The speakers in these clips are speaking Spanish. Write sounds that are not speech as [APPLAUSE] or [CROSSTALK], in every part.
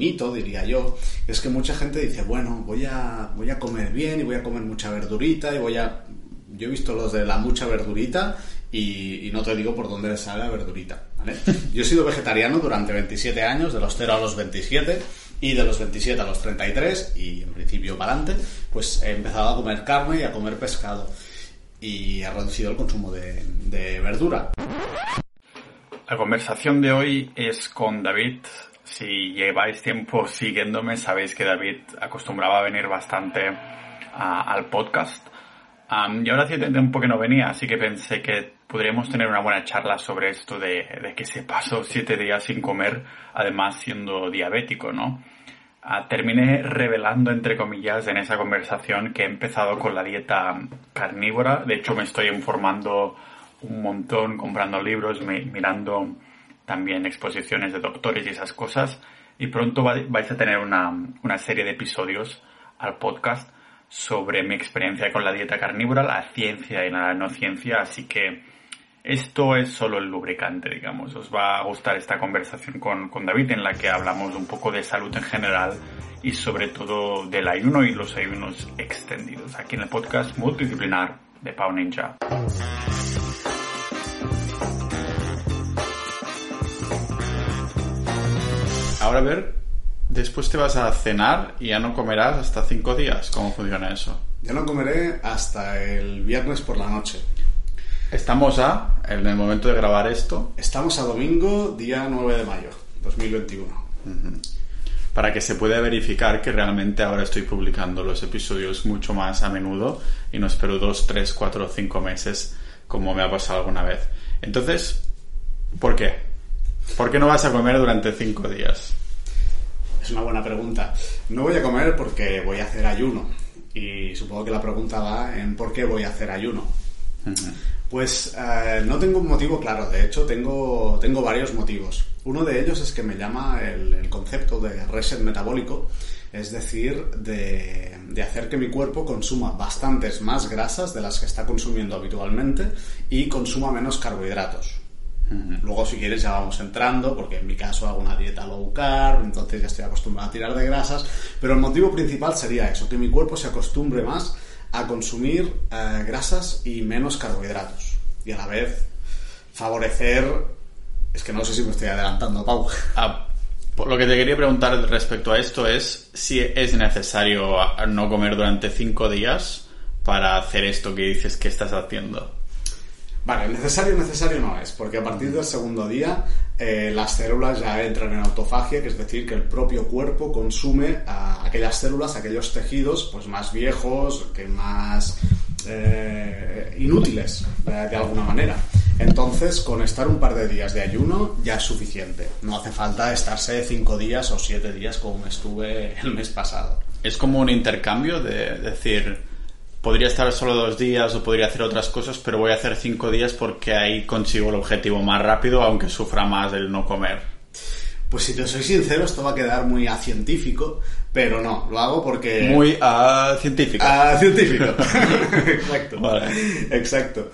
mito, diría yo, es que mucha gente dice, bueno, voy a, voy a comer bien y voy a comer mucha verdurita y voy a... Yo he visto los de la mucha verdurita y, no te digo por dónde le sale la verdurita, ¿vale? [LAUGHS] Yo he sido vegetariano durante 27 años, de los 0 a los 27, y de los 27 a los 33, y en principio para adelante, pues he empezado a comer carne y a comer pescado. Y he reducido el consumo de, de verdura. La conversación de hoy es con David. Si lleváis tiempo [LAUGHS] siguiéndome, sabéis que David acostumbraba a venir bastante al podcast. y ahora hace tiempo que no venía, así que pensé que podríamos tener una buena charla sobre esto de, de que se pasó [LAUGHS] siete días sin comer, además siendo diabético, ¿no? Ah, terminé revelando, entre comillas, en esa conversación que he empezado con la dieta carnívora. De hecho, me estoy informando un montón comprando libros, mirando también exposiciones de doctores y esas cosas. Y pronto vais a tener una, una serie de episodios al podcast sobre mi experiencia con la dieta carnívora, la ciencia y la no ciencia. Así que esto es solo el lubricante, digamos. Os va a gustar esta conversación con, con David en la que hablamos un poco de salud en general y sobre todo del ayuno y los ayunos extendidos aquí en el podcast multidisciplinar de Pau Ninja. Ahora a ver, después te vas a cenar y ya no comerás hasta cinco días. ¿Cómo funciona eso? Ya no comeré hasta el viernes por la noche. Estamos a, en el momento de grabar esto. Estamos a domingo, día 9 de mayo, 2021. Para que se pueda verificar que realmente ahora estoy publicando los episodios mucho más a menudo y no espero dos, tres, cuatro, cinco meses como me ha pasado alguna vez. Entonces, ¿por qué? ¿Por qué no vas a comer durante cinco días? Es una buena pregunta. No voy a comer porque voy a hacer ayuno. Y supongo que la pregunta va en por qué voy a hacer ayuno. Pues eh, no tengo un motivo claro, de hecho tengo, tengo varios motivos. Uno de ellos es que me llama el, concepto de reset metabólico, es decir, de, de, hacer que mi cuerpo consuma bastantes más grasas de las que está consumiendo habitualmente y consuma menos carbohidratos. Luego, si quieres, ya vamos entrando, porque en mi caso hago una dieta low carb, entonces ya estoy acostumbrado a tirar de grasas. Pero el motivo principal sería eso, que mi cuerpo se acostumbre más a consumir eh, grasas y menos carbohidratos. Y a la vez favorecer... Es que no sé si me estoy adelantando, Pau. Ah, lo que te quería preguntar respecto a esto es si es necesario no comer durante cinco días para hacer esto que dices que estás haciendo. Vale, necesario, necesario no es, porque a partir del segundo día eh, las células ya entran en autofagia, que es decir, que el propio cuerpo consume a aquellas células, aquellos tejidos pues más viejos, que más eh, inútiles de alguna manera. Entonces, con estar un par de días de ayuno ya es suficiente. No hace falta estarse cinco días o siete días como estuve el mes pasado. Es como un intercambio de decir, podría estar solo dos días o podría hacer otras cosas, pero voy a hacer cinco días porque ahí consigo el objetivo más rápido, aunque sufra más el no comer. Pues si te soy sincero, esto va a quedar muy a científico, pero no, lo hago porque... Muy a científico. A científico. [LAUGHS] Exacto. Vale. Exacto.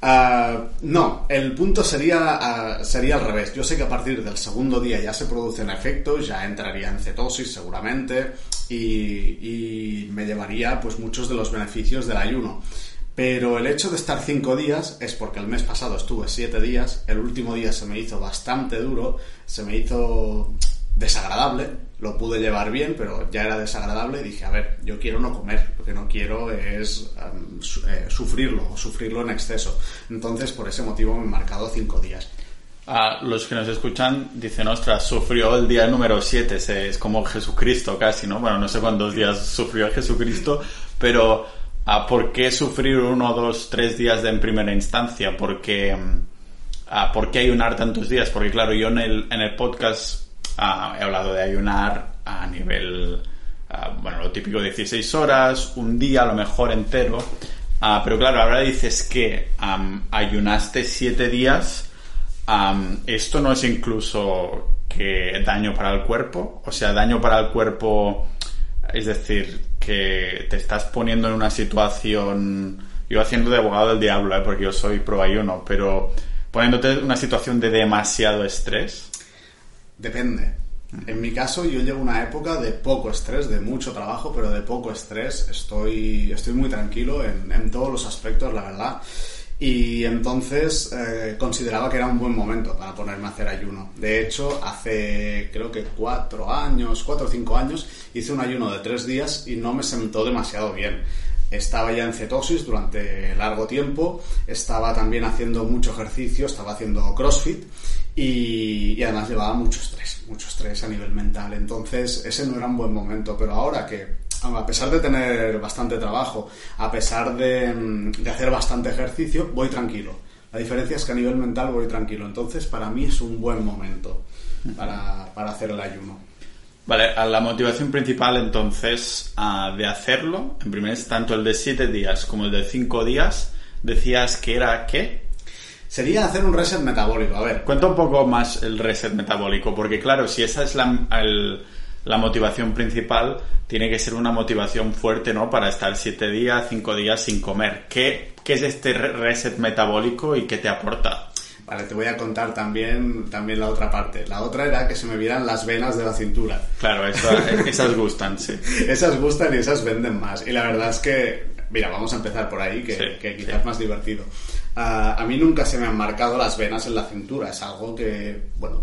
Ah, no, el punto sería, ah, sería al revés. Yo sé que a partir del segundo día ya se producen efectos, ya entraría en cetosis seguramente y, me llevaría pues muchos de los beneficios del ayuno. Pero el hecho de estar cinco días es porque el mes pasado estuve siete días, el último día se me hizo bastante duro, se me hizo desagradable, lo pude llevar bien, pero ya era desagradable y dije, a ver, yo quiero no comer, lo que no quiero es eh, sufrirlo, sufrirlo en exceso. Entonces, por ese motivo me he marcado cinco días. A los que nos escuchan dicen, ostras, sufrió el día número 7, es como Jesucristo casi, ¿no? Bueno, no sé cuántos días sufrió Jesucristo, pero ¿a ¿por qué sufrir uno, dos, tres días de en primera instancia? Porque, ¿a ¿Por qué ayunar tantos días? Porque claro, yo en el, en el podcast he hablado de ayunar a nivel, bueno, lo típico 16 horas, un día a lo mejor entero, pero claro, ahora dices que ayunaste 7 días, esto no es incluso que daño para el cuerpo, o sea, daño para el cuerpo, es decir, que te estás poniendo en una situación, yo haciendo de abogado del diablo, ¿eh? porque yo soy pro ayuno, pero poniéndote en una situación de demasiado estrés Depende. En mi caso, yo llevo una época de poco estrés, de mucho trabajo, pero de poco estrés. Estoy, estoy muy tranquilo en, en todos los aspectos, la verdad. Y entonces eh, consideraba que era un buen momento para ponerme a hacer ayuno. De hecho, hace creo que cuatro años, cuatro o cinco años, hice un ayuno de tres días y no me sentó demasiado bien. Estaba ya en cetosis durante largo tiempo, estaba también haciendo mucho ejercicio, estaba haciendo CrossFit y, además llevaba mucho estrés, mucho estrés a nivel mental. Entonces ese no era un buen momento, pero ahora que a pesar de tener bastante trabajo, a pesar de, de, hacer bastante ejercicio, voy tranquilo. La diferencia es que a nivel mental voy tranquilo. Entonces, para mí es un buen momento para, para hacer el ayuno. Vale, la motivación principal entonces uh, de hacerlo, en primer tanto el de 7 días como el de 5 días, decías que era qué? Sería hacer un reset metabólico, a ver. Cuenta un poco más el reset metabólico, porque claro, si esa es la, el, la motivación principal tiene que ser una motivación fuerte, ¿no? Para estar siete días, cinco días sin comer. ¿Qué, qué es este reset metabólico y qué te aporta? Vale, te voy a contar también, también la otra parte. La otra era que se me vieran las venas de la cintura. Claro, eso, esas gustan, sí. [LAUGHS] esas gustan y esas venden más. Y la verdad es que, mira, vamos a empezar por ahí, que, Sí, que quizás sí. es más divertido. Ah, a mí nunca se me han marcado las venas en la cintura. Es algo que, bueno,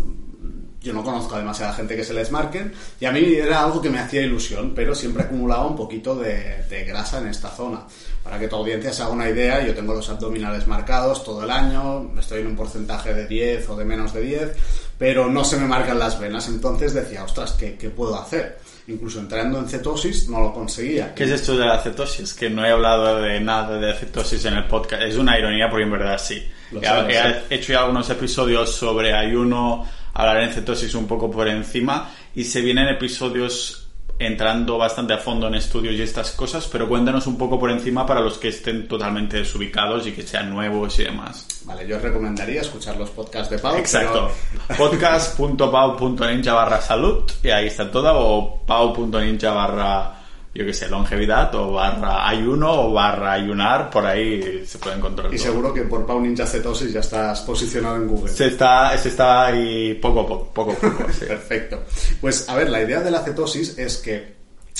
yo no conozco a demasiada gente que se les marquen y a mí era algo que me hacía ilusión, pero siempre acumulaba un poquito de, de grasa en esta zona. Para que tu audiencia se haga una idea, yo tengo los abdominales marcados todo el año, estoy en un porcentaje de 10 o de menos de 10, pero no se me marcan las venas, entonces decía, ostras, ¿qué, qué puedo hacer? Incluso entrando en cetosis no lo conseguía. ¿Qué es esto de la cetosis? Que no he hablado de nada de cetosis en el podcast. Es una ironía porque en verdad sí. Lo he, hecho ya algunos episodios sobre ayuno, hablaré en cetosis un poco por encima y se vienen episodios entrando bastante a fondo en estudios y estas cosas, pero cuéntanos un poco por encima para los que estén totalmente desubicados y que sean nuevos y demás. Vale, yo os recomendaría escuchar los podcasts de Pau. Exacto. [LAUGHS] pero- podcast.pau.ninja barra salud y ahí está todo o pau.ninja barra yo que sé, longevidad o barra ayuno o barra ayunar, por ahí se puede encontrar Y todo. seguro que por Pau Ninja Cetosis ya estás posicionado en Google. Se está, se está ahí poco a poco, poco a poco. [LAUGHS] sí. Perfecto. Pues a ver, la idea de la cetosis es que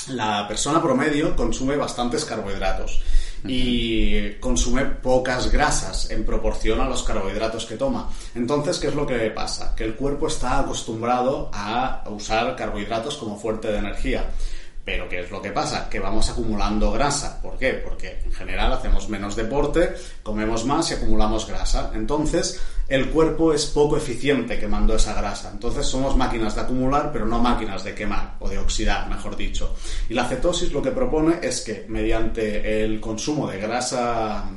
la persona promedio consume bastantes carbohidratos y consume pocas grasas en proporción a los carbohidratos que toma. Entonces, ¿qué es lo que pasa? Que el cuerpo está acostumbrado a usar carbohidratos como fuente de energía. Pero ¿qué es lo que pasa? Que vamos acumulando grasa. ¿Por qué? Porque en general hacemos menos deporte, comemos más y acumulamos grasa. Entonces, el cuerpo es poco eficiente quemando esa grasa. Entonces, somos máquinas de acumular, pero no máquinas de quemar o de oxidar, mejor dicho. Y la cetosis lo que propone es que mediante el consumo de grasa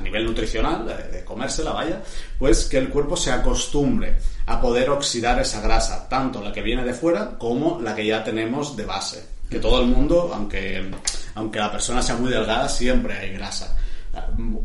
a nivel nutricional, de, comérsela, vaya, pues que el cuerpo se acostumbre a poder oxidar esa grasa, tanto la que viene de fuera como la que ya tenemos de base. Que todo el mundo, aunque, aunque la persona sea muy delgada, siempre hay grasa.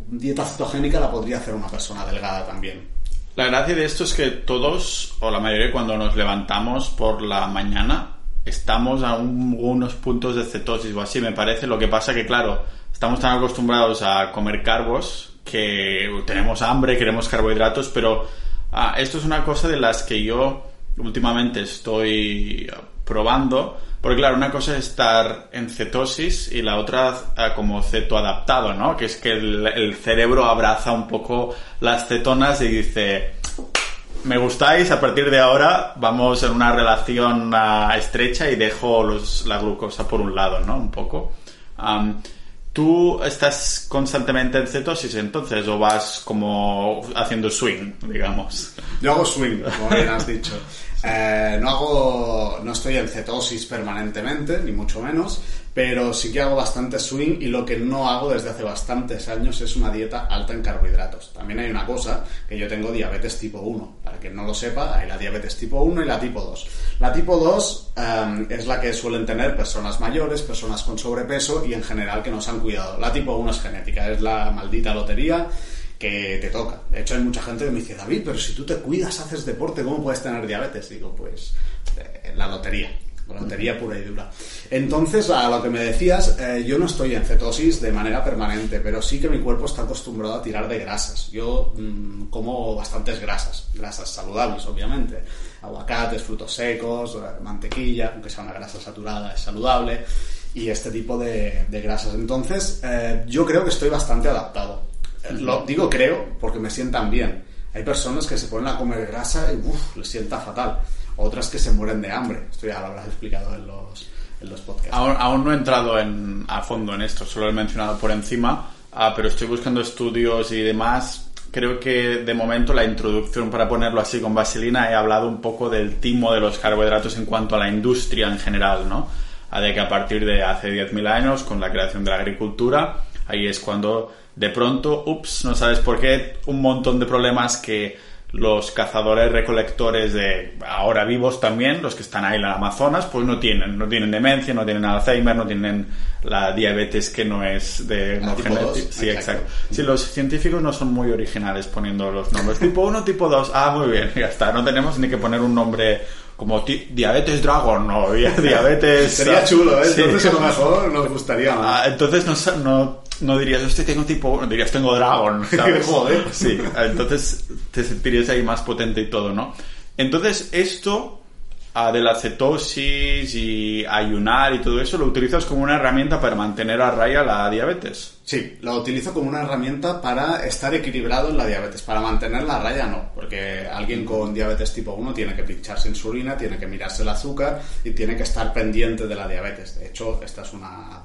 Dieta cetogénica la podría hacer una persona delgada también. La gracia de esto es que todos, o la mayoría, cuando nos levantamos por la mañana, estamos a un- unos puntos de cetosis o así, me parece. Lo que pasa que, claro, estamos tan acostumbrados a comer carbos que tenemos hambre, queremos carbohidratos, pero ah, esto es una cosa de las que yo últimamente estoy probando. Porque claro, una cosa es estar en cetosis y la otra ah, como cetoadaptado, ¿no? Que es que el, cerebro abraza un poco las cetonas y dice, me gustáis, a partir de ahora vamos en una relación ah, estrecha y dejo los, la glucosa por un lado, ¿no? Un poco. ¿Tú estás constantemente en cetosis entonces o vas como haciendo swing, digamos? Yo hago swing, como bien has dicho. [LAUGHS] Eh, no hago, no estoy en cetosis permanentemente, ni mucho menos, pero sí que hago bastante swing y lo que no hago desde hace bastantes años es una dieta alta en carbohidratos. También hay una cosa, que yo tengo diabetes tipo 1. Para quien no lo sepa, hay la diabetes tipo 1 y la tipo 2. La tipo 2 eh, es la que suelen tener personas mayores, personas con sobrepeso y en general que no se han cuidado. La tipo 1 es genética, es la maldita lotería que te toca. De hecho, hay mucha gente que me dice, David, pero si tú te cuidas, haces deporte, ¿cómo puedes tener diabetes? Digo, pues eh, la lotería, la lotería pura y dura. Entonces, a lo que me decías, eh, yo no estoy en cetosis de manera permanente, pero sí que mi cuerpo está acostumbrado a tirar de grasas. Yo mm, como bastantes grasas, grasas saludables, obviamente. Aguacates, frutos secos, eh, mantequilla, aunque sea una grasa saturada, es saludable. Y este tipo de, grasas. Entonces, yo creo que estoy bastante adaptado. Lo digo creo porque me sientan bien. Hay personas que se ponen a comer grasa y uff, les sienta fatal. Otras que se mueren de hambre. Esto ya lo habrás explicado en los, en los podcasts. Aún, no he entrado en, a fondo en esto, solo he mencionado por encima, ah, pero estoy buscando estudios y demás. Creo que de momento la introducción, para ponerlo así con vaselina, he hablado un poco del timo de los carbohidratos en cuanto a la industria en general, ¿no? Ah, de que a partir de hace 10.000 años, con la creación de la agricultura, ahí es cuando de pronto, ups, no sabes por qué, un montón de problemas que los cazadores recolectores de ahora vivos también, los que están ahí en el Amazonas, pues no tienen, no tienen demencia, no tienen Alzheimer, no tienen la diabetes que no es de no genética. Sí, exacto. Sí, los científicos no son muy originales poniendo los nombres. tipo 1, tipo 2. Ah, muy bien, ya está. No tenemos ni que poner un nombre como diabetes dragon o [LAUGHS] diabetes... Sería chulo, ¿eh? Entonces a lo mejor nos gustaría más. Ah, entonces no, no no dirías, este tengo tipo, dirías, tengo dragón, [LAUGHS] ¿sabes? Joder. Sí, entonces te sentirías ahí más potente y todo, ¿no? Entonces, esto de la cetosis y ayunar y todo eso, lo utilizas como una herramienta para mantener a raya la diabetes. Sí, lo utilizo como una herramienta para estar equilibrado en la diabetes. Para mantener la raya no, porque alguien con diabetes tipo 1 tiene que pincharse insulina, tiene que mirarse el azúcar y tiene que estar pendiente de la diabetes. De hecho, esta es una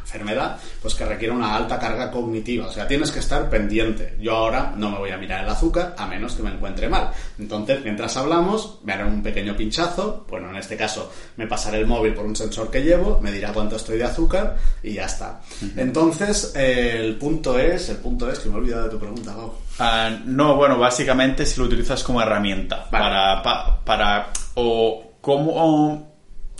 enfermedad, pues que requiere una alta carga cognitiva. O sea, tienes que estar pendiente. Yo ahora no me voy a mirar el azúcar a menos que me encuentre mal. Entonces, mientras hablamos, me haré un pequeño pinchazo. Bueno, en este caso, me pasaré el móvil por un sensor que llevo, me dirá cuánto estoy de azúcar y ya está. Entonces, el punto es, el punto es que me he olvidado de tu pregunta, Bob. Ah, no, bueno, básicamente si lo utilizas como herramienta para, para, o cómo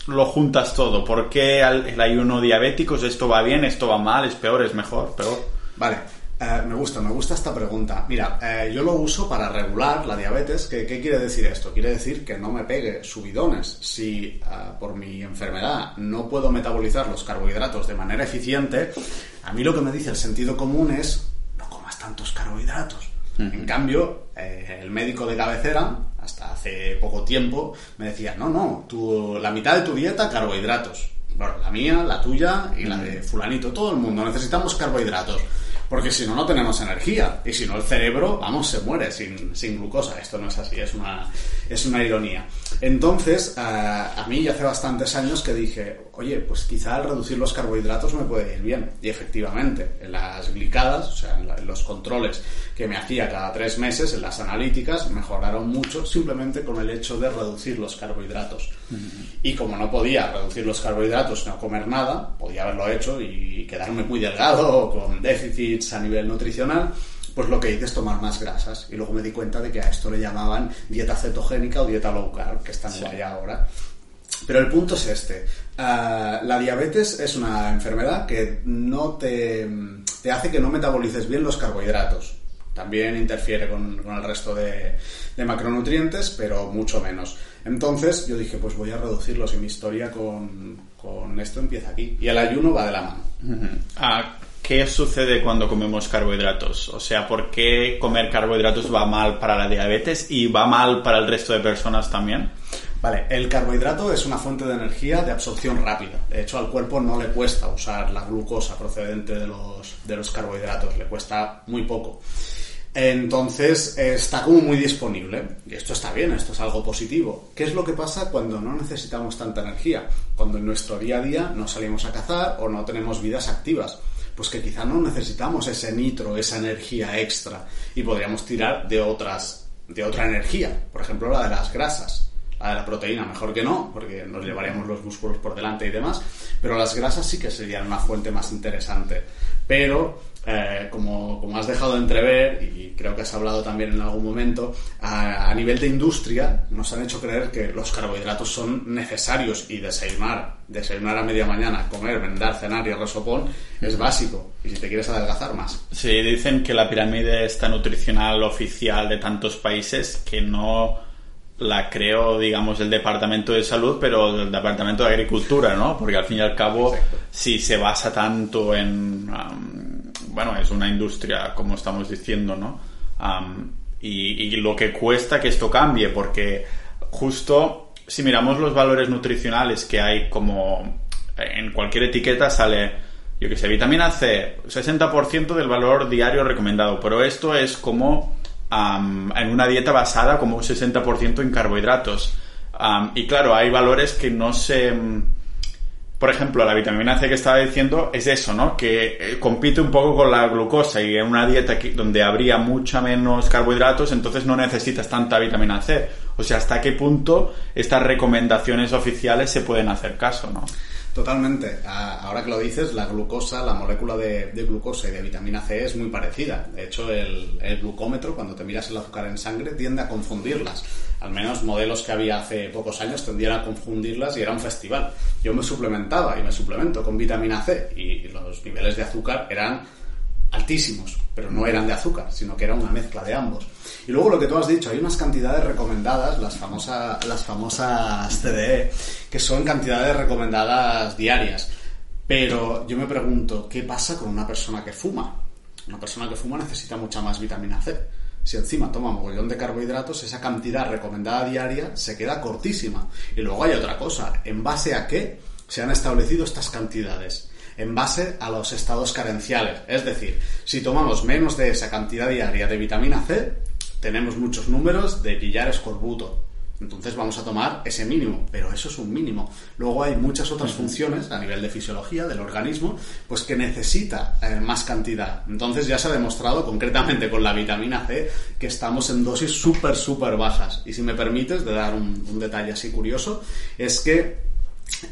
lo juntas todo? ¿Por qué el ayuno diabético? ¿Esto va bien? ¿Esto va mal? ¿Es peor? ¿Es mejor? ¿Peor? Vale. Eh, me gusta, me gusta esta pregunta. Mira, eh, yo lo uso para regular la diabetes. ¿Qué, quiere decir esto? Quiere decir que no me pegue subidones. Si eh, por mi enfermedad no puedo metabolizar los carbohidratos de manera eficiente, a mí lo que me dice el sentido común es no comas tantos carbohidratos. En cambio, el médico de cabecera hasta hace poco tiempo, me decía, no, no, tu, la mitad de tu dieta carbohidratos. Bueno, la mía, la tuya y la de fulanito, todo el mundo. Necesitamos carbohidratos. Porque si no, no tenemos energía. Y si no, el cerebro, vamos, se muere sin, sin glucosa. Esto no es así, es una, es una ironía. Entonces, eh, a mí ya hace bastantes años que dije, oye, pues quizá al reducir los carbohidratos me puede ir bien. Y efectivamente, en las glicadas, o sea, en, los controles que me hacía cada tres meses, en las analíticas, mejoraron mucho simplemente con el hecho de reducir los carbohidratos. Y como no podía reducir los carbohidratos, no comer nada, podía haberlo hecho y quedarme muy delgado con déficits a nivel nutricional, pues lo que hice es tomar más grasas. Y luego me di cuenta de que a esto le llamaban dieta cetogénica o dieta low carb, que están en ahora. Pero el punto es este. Ah, la diabetes es una enfermedad que no te, te, hace que no metabolices bien los carbohidratos. También interfiere con, con el resto de, de, macronutrientes, pero mucho menos. Entonces yo dije, pues voy a reducirlos y mi historia con, con esto empieza aquí. Y el ayuno va de la mano. Ah, ¿Qué sucede cuando comemos carbohidratos? O sea, ¿por qué comer carbohidratos va mal para la diabetes y va mal para el resto de personas también? Vale, el carbohidrato es una fuente de energía de absorción rápida. De hecho, al cuerpo no le cuesta usar la glucosa procedente de los, de los carbohidratos, le cuesta muy poco. Entonces está como muy disponible. Y esto está bien, esto es algo positivo. ¿Qué es lo que pasa cuando no necesitamos tanta energía? Cuando en nuestro día a día no salimos a cazar o no tenemos vidas activas. Pues que quizá no necesitamos ese nitro, esa energía extra. Y podríamos tirar de otras, de otra energía. Por ejemplo, la de las grasas. La de la proteína, mejor que no, porque nos llevaríamos los músculos por delante y demás. Pero las grasas sí que serían una fuente más interesante. Pero eh, como, como, has dejado de entrever, y creo que has hablado también en algún momento, a, nivel de industria nos han hecho creer que los carbohidratos son necesarios y desayunar, desayunar a media mañana, comer, vendar, cenar y resopón es básico. Y si te quieres adelgazar más. Sí, dicen que la pirámide está nutricional oficial de tantos países que no la creó, digamos, el Departamento de Salud, pero el Departamento de Agricultura, ¿no? Porque al fin y al cabo, si se basa tanto en... Um, bueno, es una industria, como estamos diciendo, ¿no? Um, y, lo que cuesta que esto cambie, porque justo si miramos los valores nutricionales que hay como en cualquier etiqueta sale, yo que sé, vitamina C, 60% del valor diario recomendado, pero esto es como en una dieta basada como un 60% en carbohidratos. y claro, hay valores que no se... Por ejemplo, la vitamina C que estaba diciendo es eso, ¿no? Que eh, compite un poco con la glucosa y en una dieta donde habría mucha menos carbohidratos, entonces no necesitas tanta vitamina C. O sea, ¿hasta qué punto estas recomendaciones oficiales se pueden hacer caso, ¿no? Totalmente. Ahora que lo dices, la glucosa, la molécula de, glucosa y de vitamina C es muy parecida. De hecho, el, glucómetro, cuando te miras el azúcar en sangre, tiende a confundirlas. Al menos modelos que había hace pocos años tendían a confundirlas y era un festival. Yo me suplementaba y me suplemento con vitamina C y los niveles de azúcar eran altísimos, pero no eran de azúcar, sino que era una mezcla de ambos. Y luego lo que tú has dicho, hay unas cantidades recomendadas, las, famosas las famosas CDE, que son cantidades recomendadas diarias. Pero yo me pregunto, ¿qué pasa con una persona que fuma? Una persona que fuma necesita mucha más vitamina C. Si encima toma mogollón de carbohidratos, esa cantidad recomendada diaria se queda cortísima. Y luego hay otra cosa, ¿en base a qué se han establecido estas cantidades? en base a los estados carenciales. Es decir, si tomamos menos de esa cantidad diaria de vitamina C, tenemos muchos números de pillar escorbuto. Entonces vamos a tomar ese mínimo, pero eso es un mínimo. Luego hay muchas otras funciones a nivel de fisiología del organismo, pues que necesita eh, más cantidad. Entonces ya se ha demostrado concretamente con la vitamina C que estamos en dosis súper, súper bajas. Y si me permites de dar un detalle así curioso, es que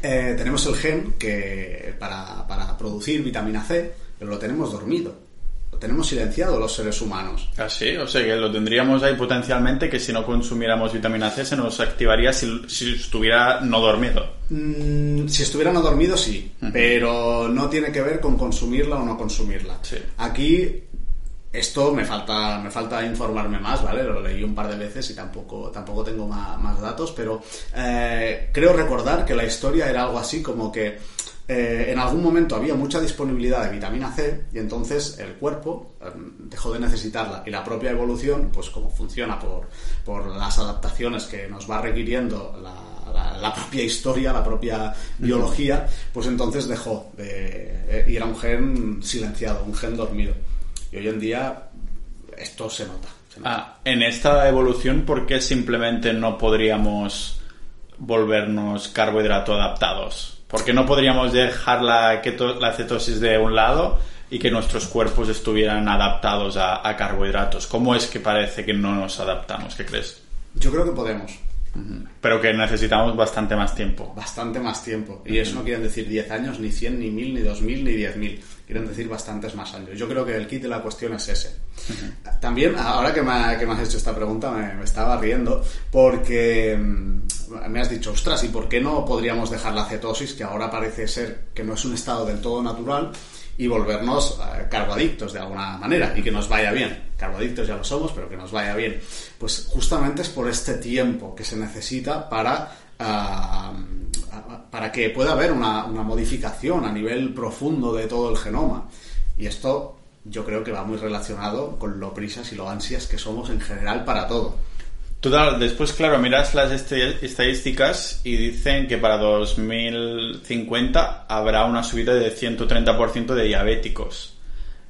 eh, tenemos el gen que para, para, producir vitamina C, pero lo tenemos dormido. Lo tenemos silenciado los seres humanos. Ah, sí, o sea que lo tendríamos ahí potencialmente que si no consumiéramos vitamina C se nos activaría si, si estuviera no dormido. Mm, si estuviera no dormido, sí, pero no tiene que ver con consumirla o no consumirla. Sí. Aquí esto me falta, me falta informarme más, ¿vale? Lo leí un par de veces y tampoco, tampoco tengo más, datos, pero eh, creo recordar que la historia era algo así como que eh, en algún momento había mucha disponibilidad de vitamina C y entonces el cuerpo em, dejó de necesitarla y la propia evolución, pues como funciona por, por las adaptaciones que nos va requiriendo la, la, propia historia, la propia biología, pues entonces dejó de... Eh, y era un gen silenciado, un gen dormido. Y hoy en día esto se nota. Ah, en esta evolución, ¿por qué simplemente no podríamos volvernos carbohidrato adaptados? ¿Por qué no podríamos dejar la, la cetosis de un lado y que nuestros cuerpos estuvieran adaptados a, a carbohidratos? ¿Cómo es que parece que no nos adaptamos? ¿Qué crees? Yo creo que podemos. Pero que necesitamos bastante más tiempo. Bastante más tiempo. Y eso no quieren decir 10 años, ni 100, ni 1000, ni 2000, ni 10.000. Quieren decir bastantes más años. Yo creo que el kit de la cuestión es ese. También, ahora que me, que me, has hecho esta pregunta, me, estaba riendo porque mm, me has dicho, ostras, ¿y por qué no podríamos dejar la cetosis, que ahora parece ser que no es un estado del todo natural, y volvernos eh, carboadictos de alguna manera y que nos vaya bien. Carboadictos ya lo somos, pero que nos vaya bien. Pues justamente es por este tiempo que se necesita para, ah, para que pueda haber una, una modificación a nivel profundo de todo el genoma. Y esto yo creo que va muy relacionado con lo prisas y lo ansias que somos en general para todo. Total, después, claro, miras las estadísticas y dicen que para 2050 habrá una subida de 130% de diabéticos.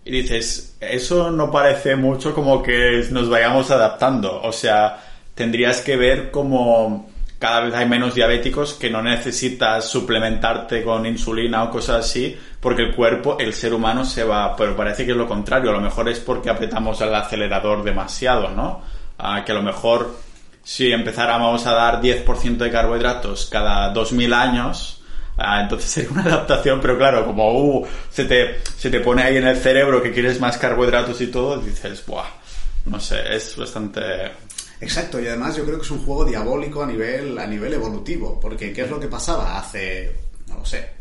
Y dices, eso no parece mucho como que nos vayamos adaptando. O sea, tendrías que ver como cada vez hay menos diabéticos que no necesitas suplementarte con insulina o cosas así, porque el cuerpo, el ser humano se va, pero parece que es lo contrario. A lo mejor es porque apretamos el acelerador demasiado, ¿no? Que a lo mejor si empezáramos a dar 10% de carbohidratos cada 2000 años, entonces [LAUGHS] sería una adaptación, pero claro, como uh, se, te, se te pone ahí en el cerebro que quieres más carbohidratos y todo, dices, Buah, no sé, es bastante... Exacto, y además yo creo que es un juego diabólico a nivel, a nivel evolutivo, porque ¿qué es lo que pasaba hace, no lo sé,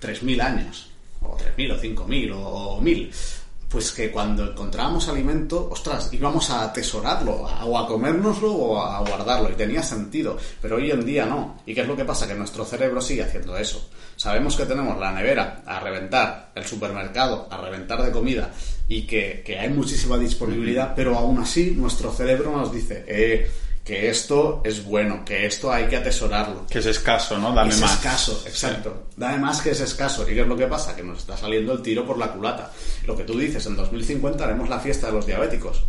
3.000 años? O 3.000 o 5.000 o 1.000 pues que cuando encontrábamos alimento, ostras, íbamos a atesorarlo, o a comérnoslo o a guardarlo, y tenía sentido, pero hoy en día no. ¿Y qué es lo que pasa? Que nuestro cerebro sigue haciendo eso. Sabemos que tenemos la nevera a reventar, el supermercado a reventar de comida, y que, que hay muchísima disponibilidad, pero aún así nuestro cerebro nos dice, eh, que esto es bueno, que esto hay que atesorarlo. Que es escaso, ¿no? Dame es más. escaso, exacto. Dame más que es escaso. ¿Y qué es lo que pasa? Que nos está saliendo el tiro por la culata. Lo que tú dices, en 2050 haremos la fiesta de los diabéticos.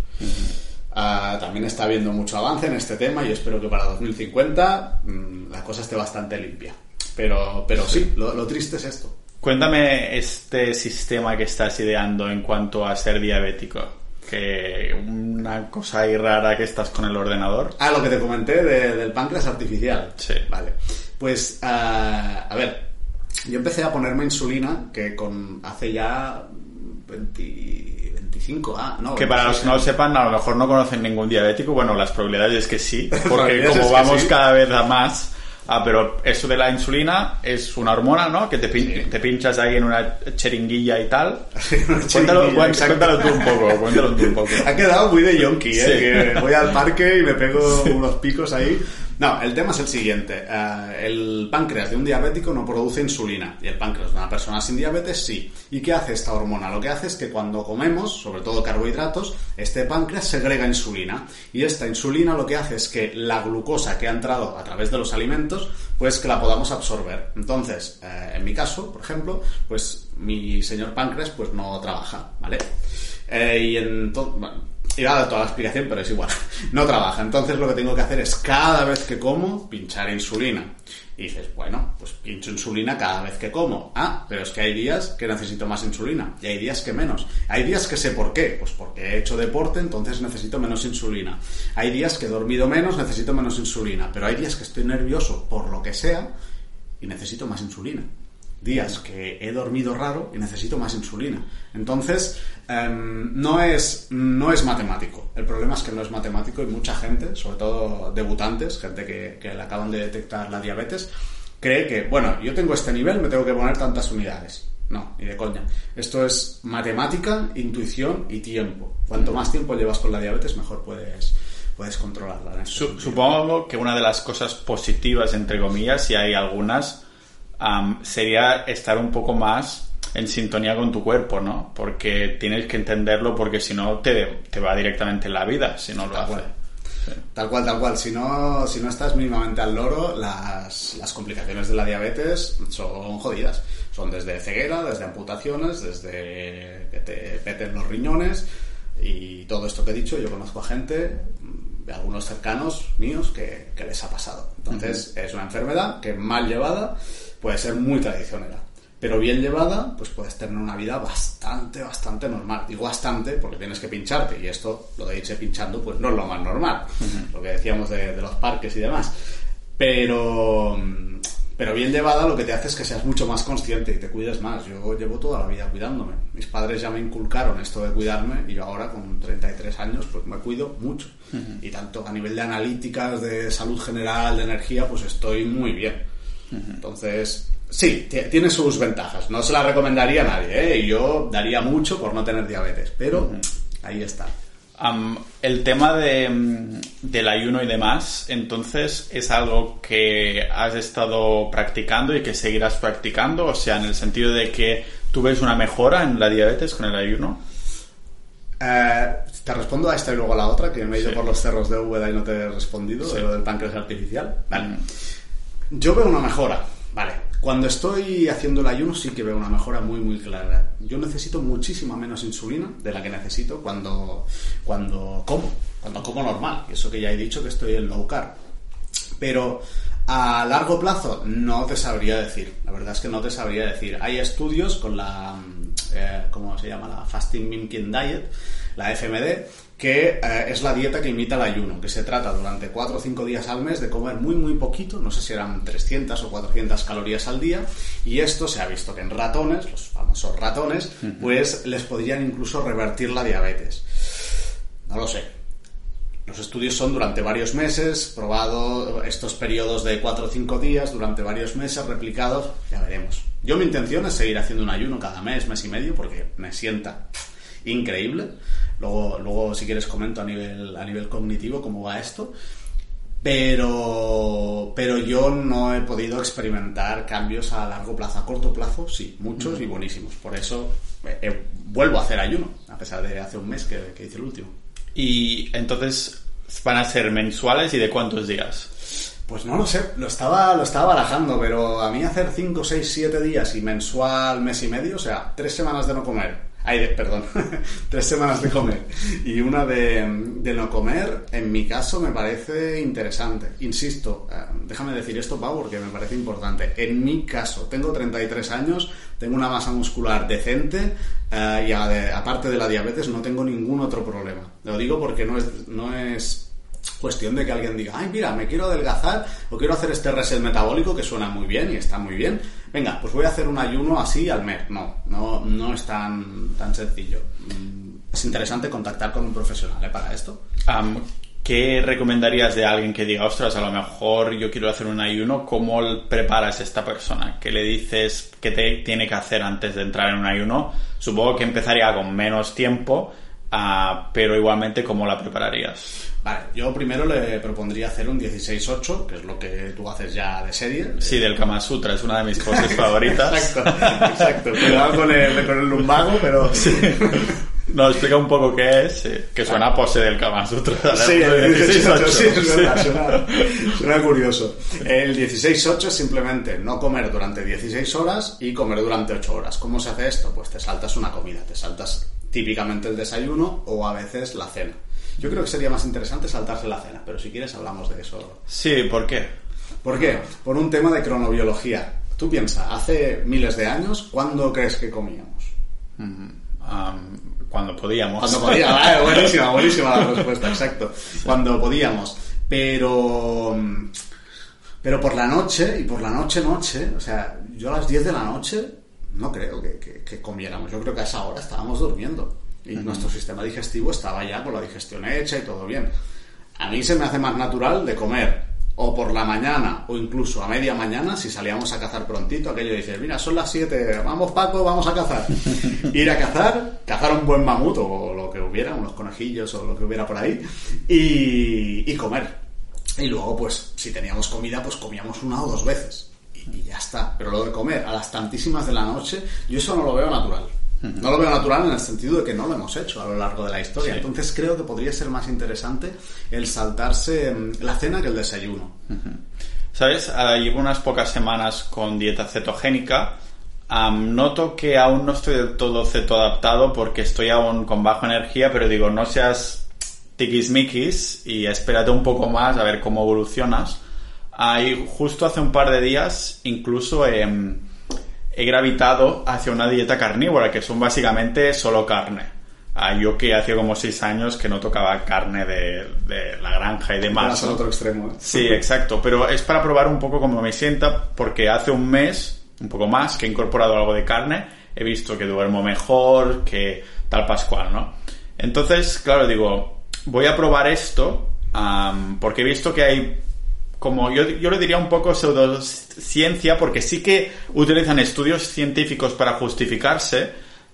Ah, también está habiendo mucho avance en este tema y espero que para 2050 mm, la cosa esté bastante limpia. Pero, pero sí, lo, lo triste es esto. Cuéntame este sistema que estás ideando en cuanto a ser diabético que una cosa ahí rara que estás con el ordenador. Ah, lo que te comenté del páncreas artificial. Sí. Vale. Pues, ah, a ver, yo empecé a ponerme insulina que con hace ya 25 ah, no. Que para los que no lo sepan, a lo mejor no conocen ningún diabético. Bueno, las probabilidades es que sí, [LAUGHS] porque como vamos cada vez a más, Ah, pero eso de la insulina es una hormona, ¿no? Que te, te pinchas ahí en una cheringuilla y tal. [LAUGHS] cuéntalo, cuéntalo, tú un poco, cuéntalo tú un poco. Ha quedado muy de yonki, ¿eh? Que voy al parque y me pego unos picos ahí. No, el tema es el siguiente. Eh, el páncreas de un diabético no produce insulina y el páncreas de una persona sin diabetes sí. ¿Y qué hace esta hormona? Lo que hace es que cuando comemos, sobre todo carbohidratos, este páncreas segrega insulina y esta insulina lo que hace es que la glucosa que ha entrado a través de los alimentos, pues que la podamos absorber. Entonces, eh, en mi caso, por ejemplo, pues mi señor páncreas pues no trabaja, ¿vale? Eh, y entonces, y a toda la explicación, pero es igual. [LAUGHS] No trabaja. Entonces lo que tengo que hacer es cada vez que como, pinchar insulina. Y dices, bueno, pues pincho insulina cada vez que como. Ah, pero es que hay días que necesito más insulina y hay días que menos. Hay días que sé por qué. Pues porque he hecho deporte, entonces necesito menos insulina. Hay días que he dormido menos, necesito menos insulina. Pero hay días que estoy nervioso por lo que sea y necesito más insulina días que he dormido raro y necesito más insulina. Entonces, em, no, es, no es matemático. El problema es que no es matemático y mucha gente, sobre todo debutantes, gente que, que le acaban de detectar la diabetes, cree que, bueno, yo tengo este nivel, me tengo que poner tantas unidades. No, ni de coña. Esto es matemática, intuición y tiempo. Cuanto más tiempo llevas con la diabetes, mejor puedes, puedes controlarla. supongo que una de las cosas positivas, entre comillas, si hay algunas, sería estar un poco más en sintonía con tu cuerpo, ¿no? Porque tienes que entenderlo porque si no te, te va directamente en la vida, si no lo tal Cual. Tal cual, tal cual. Si no, si no estás mínimamente al loro, las, las complicaciones de la diabetes son jodidas. Son desde ceguera, desde amputaciones, desde que te peten los riñones y todo esto que he dicho. Yo conozco a gente de algunos cercanos míos que, que les ha pasado. Entonces, es una enfermedad que mal llevada puede ser muy tradicionera. Pero bien llevada, pues puedes tener una vida bastante, bastante normal. Digo bastante porque tienes que pincharte. Y esto, lo de irse pinchando, pues no es lo más normal. Lo que decíamos de, los parques y demás. Pero, pero bien llevada lo que te hace es que seas mucho más consciente y te cuides más. Yo llevo toda la vida cuidándome. Mis padres ya me inculcaron esto de cuidarme y yo ahora con 33 años pues me cuido mucho. Y tanto a nivel de analíticas, de salud general, de energía, pues estoy muy bien. Entonces, sí, tiene sus ventajas. No se la recomendaría a nadie, ¿eh? Y yo daría mucho por no tener diabetes, pero ahí está. el tema de, del ayuno y demás, entonces, ¿es algo que has estado practicando y que seguirás practicando? O sea, en el sentido de que tú una mejora en la diabetes con el ayuno. Eh, te respondo a esta y luego a la otra, que me he ido por los cerros de Úbeda y no te he respondido, de lo del páncreas artificial. Vale. Yo veo una mejora, vale. Cuando estoy haciendo el ayuno sí que veo una mejora muy muy clara. Yo necesito muchísima menos insulina de la que necesito cuando, cuando como, cuando como normal. Eso que ya he dicho que estoy en low carb. Pero a largo plazo no te sabría decir. La verdad es que no te sabría decir. Hay estudios con la, eh, ¿cómo se llama? La Fasting Mimkin Diet, la FMD, que eh, es la dieta que imita el ayuno, que se trata durante 4 o 5 días al mes de comer muy muy poquito, no sé si eran 300 o 400 calorías al día, y esto se ha visto que en ratones, los famosos ratones, pues les podrían incluso revertir la diabetes. No lo sé. Los estudios son durante varios meses, probado estos periodos de 4 o 5 días, durante varios meses, replicados, ya veremos. Yo mi intención es seguir haciendo un ayuno cada mes, mes y medio, porque me sienta increíble. Luego, luego si quieres comento a nivel, a nivel cognitivo cómo va esto. Pero, pero yo no he podido experimentar cambios a largo plazo. A corto plazo, sí, muchos y buenísimos. Por eso eh, eh, vuelvo a hacer ayuno, a pesar de hace un mes que, que hice el último. Y entonces van a ser mensuales y de cuántos días? Pues no lo sé, lo estaba, lo estaba barajando, pero a mí hacer 5, 6, 7 días y mensual, mes y medio, o sea, tres semanas de no comer, Ay, de- perdón, [LAUGHS] tres semanas de comer y una de, no comer, en mi caso me parece interesante. Insisto, eh, déjame decir esto, Pau, porque me parece importante. En mi caso, tengo 33 años, tengo una masa muscular decente eh, y a- de- aparte de la diabetes no tengo ningún otro problema. Lo digo porque no es, no es cuestión de que alguien diga, ay, mira, me quiero adelgazar o quiero hacer este reset metabólico que suena muy bien y está muy bien. Venga, pues voy a hacer un ayuno así al mes. No, no, no es tan, tan sencillo. Mm, Es interesante contactar con un profesional ¿eh? para esto. ¿Qué recomendarías de alguien que diga, ostras, a lo mejor yo quiero hacer un ayuno? ¿Cómo preparas a esta persona? ¿Qué le dices que te tiene que hacer antes de entrar en un ayuno? Supongo que empezaría con menos tiempo, ah, pero igualmente, ¿cómo la prepararías? Vale, yo primero le propondría hacer un 16-8, que es lo que tú haces ya de serie. Sí, del Kama Sutra, es una de mis poses [LAUGHS] favoritas. Exacto, exacto. Cuidado con el, con el lumbago, pero... No, explica un poco qué es, sí, que suena a pose del Kama Sutra. Sí, el 16-8, sí, es 16-8, verdad, sí. suena, suena curioso. El 16-8 es simplemente no comer durante 16 horas y comer durante 8 horas. ¿Cómo se hace esto? Pues te saltas una comida, te saltas típicamente el desayuno o a veces la cena. Yo creo que sería más interesante saltarse la cena, pero si quieres hablamos de eso. Sí, ¿por qué? ¿Por qué? Por un tema de cronobiología. Tú piensa, hace miles de años, ¿cuándo crees que comíamos? Am, cuando podíamos. Cuando podíamos. [LAUGHS] Ah, buenísima, buenísima la respuesta, exacto. Cuando podíamos. Pero. Pero por la noche, y por la noche, noche, o sea, yo a las 10 de la noche no creo que, que- que comiéramos. Yo creo que a esa hora estábamos durmiendo. Y nuestro sistema digestivo estaba ya con la digestión hecha y todo bien. A mí se me hace más natural de comer o por la mañana o incluso a media mañana si salíamos a cazar prontito, aquello dices, mira, son las 7, vamos Paco, vamos a cazar. [LAUGHS] Ir a cazar, cazar un buen mamut o lo que hubiera, unos conejillos o lo que hubiera por ahí y, y comer. Y luego, pues, si teníamos comida, pues comíamos una o dos veces. Y, y ya está. Pero lo de comer a las tantísimas de la noche, yo eso no lo veo natural. No lo veo natural en el sentido de que no lo hemos hecho a lo largo de la historia. Sí. Entonces creo que podría ser más interesante el saltarse mm, la cena que el desayuno. ¿Sabes? Ah, llevo unas pocas semanas con dieta cetogénica. Am, noto que aún no estoy del todo ceto adaptado porque estoy aún con baja energía, pero digo, no seas tiquismiquis y espérate un poco más a ver cómo evolucionas. Ah, y justo hace un par de días incluso em, he gravitado hacia una dieta carnívora, que son básicamente solo carne. Ah, yo que hacía como seis años que no tocaba carne de, de la granja y demás. Al ¿no? otro extremo. ¿eh? Sí, exacto, pero es para probar un poco cómo me sienta, porque hace un mes, un poco más, que he incorporado algo de carne, he visto que duermo mejor, que tal pascual, ¿no? Entonces, claro, digo, voy a probar esto, porque he visto que hay como yo, yo le diría un poco pseudociencia, porque sí que utilizan estudios científicos para justificarse,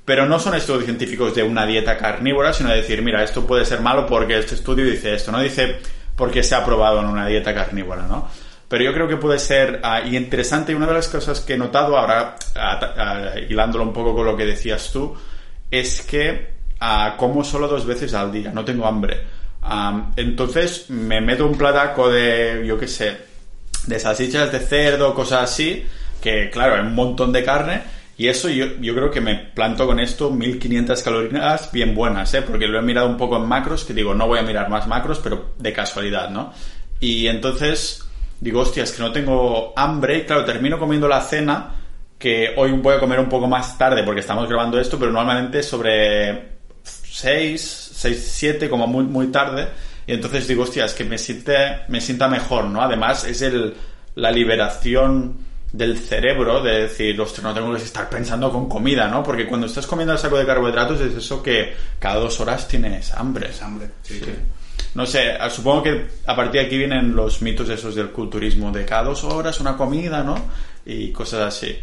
pero no son estudios científicos de una dieta carnívora, sino de decir, mira, esto puede ser malo porque este estudio dice esto, no dice porque se ha probado en una dieta carnívora, ¿no? Pero yo creo que puede ser ah, y interesante y una de las cosas que he notado ahora, ah, ah, hilándolo un poco con lo que decías tú, es que como solo dos veces al día, no tengo hambre. Entonces me meto un plataco de, yo qué sé, de salchichas de cerdo, cosas así, que claro, hay un montón de carne. Y eso yo, yo creo que me planto con esto 1500 calorías bien buenas, ¿eh? porque lo he mirado un poco en macros, que digo, no voy a mirar más macros, pero de casualidad, ¿no? Y entonces digo, hostia, es que no tengo hambre, y claro, termino comiendo la cena, que hoy voy a comer un poco más tarde porque estamos grabando esto, pero normalmente sobre 6, 6, 7, como muy, muy tarde. Y entonces digo, hostia, es que me, siente, me sienta mejor, ¿no? Además, es el, la liberación del cerebro de decir, hostia, no tengo que estar pensando con comida, ¿no? Porque cuando estás comiendo el saco de carbohidratos es eso que cada dos horas tienes hambre. Es hambre. Sí, sí. No sé, supongo que a partir de aquí vienen los mitos esos del culturismo, de cada dos horas una comida, ¿no? Y cosas así.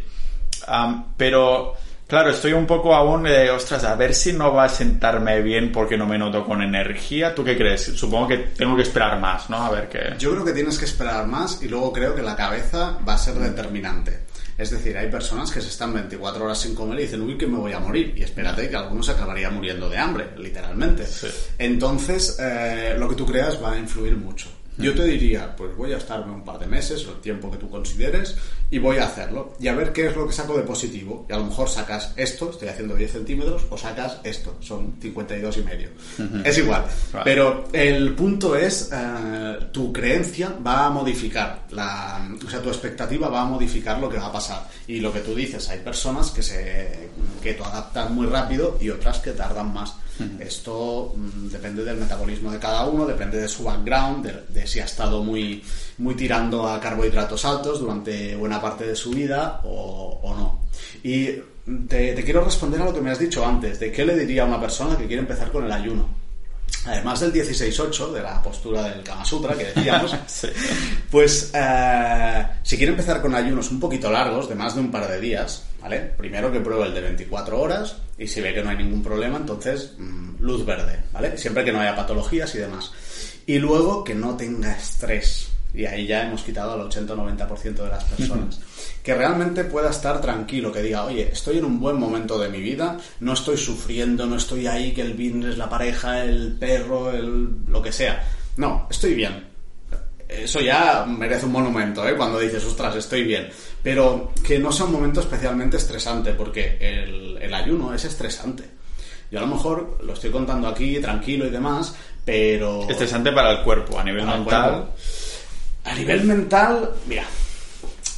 Pero Claro, estoy un poco aún de, ostras, a ver si no va a sentarme bien porque no me noto con energía. ¿Tú qué crees? Supongo que tengo que esperar más, ¿no? A ver qué. Yo creo que tienes que esperar más y luego creo que la cabeza va a ser determinante. Es decir, hay personas que se están 24 horas sin comer y dicen, uy, que me voy a morir. Y espérate que algunos acabarían muriendo de hambre, literalmente. Entonces, eh, lo que tú creas va a influir mucho. Yo te diría, pues voy a estarme un par de meses, o el tiempo que tú consideres, y voy a hacerlo. Y a ver qué es lo que saco de positivo. Y a lo mejor sacas esto, estoy haciendo 10 centímetros, o sacas esto, son 52 y medio. Es igual. Pero el punto es, eh, tu creencia va a modificar, la, o sea, tu expectativa va a modificar lo que va a pasar. Y lo que tú dices, hay personas que se que te adaptan muy rápido y otras que tardan más. Esto mm, depende del metabolismo de cada uno, depende de su background, de, si ha estado muy, muy tirando a carbohidratos altos durante buena parte de su vida o, no. Y te, quiero responder a lo que me has dicho antes, de qué le diría a una persona que quiere empezar con el ayuno. Además del 16-8, de la postura del Kama Sutra que decíamos, [LAUGHS] pues eh, si quiere empezar con ayunos un poquito largos, de más de un par de días, ¿vale? Primero que pruebe el de 24 horas y si ve que no hay ningún problema, entonces mm, luz verde, ¿vale? Siempre que no haya patologías y demás. Y luego que no tenga estrés. Y ahí ya hemos quitado al 80-90% de las personas. Que realmente pueda estar tranquilo, que diga, oye, estoy en un buen momento de mi vida, no estoy sufriendo, no estoy ahí que el business, la pareja, el perro, el lo que sea. No, estoy bien eso ya merece un monumento, ¿eh? Cuando dices, ostras, estoy bien. Pero que no sea un momento especialmente estresante, porque el, ayuno es estresante. Yo a lo mejor lo estoy contando aquí tranquilo y demás, pero... Estresante para el cuerpo, a nivel mental. A nivel mental, mira,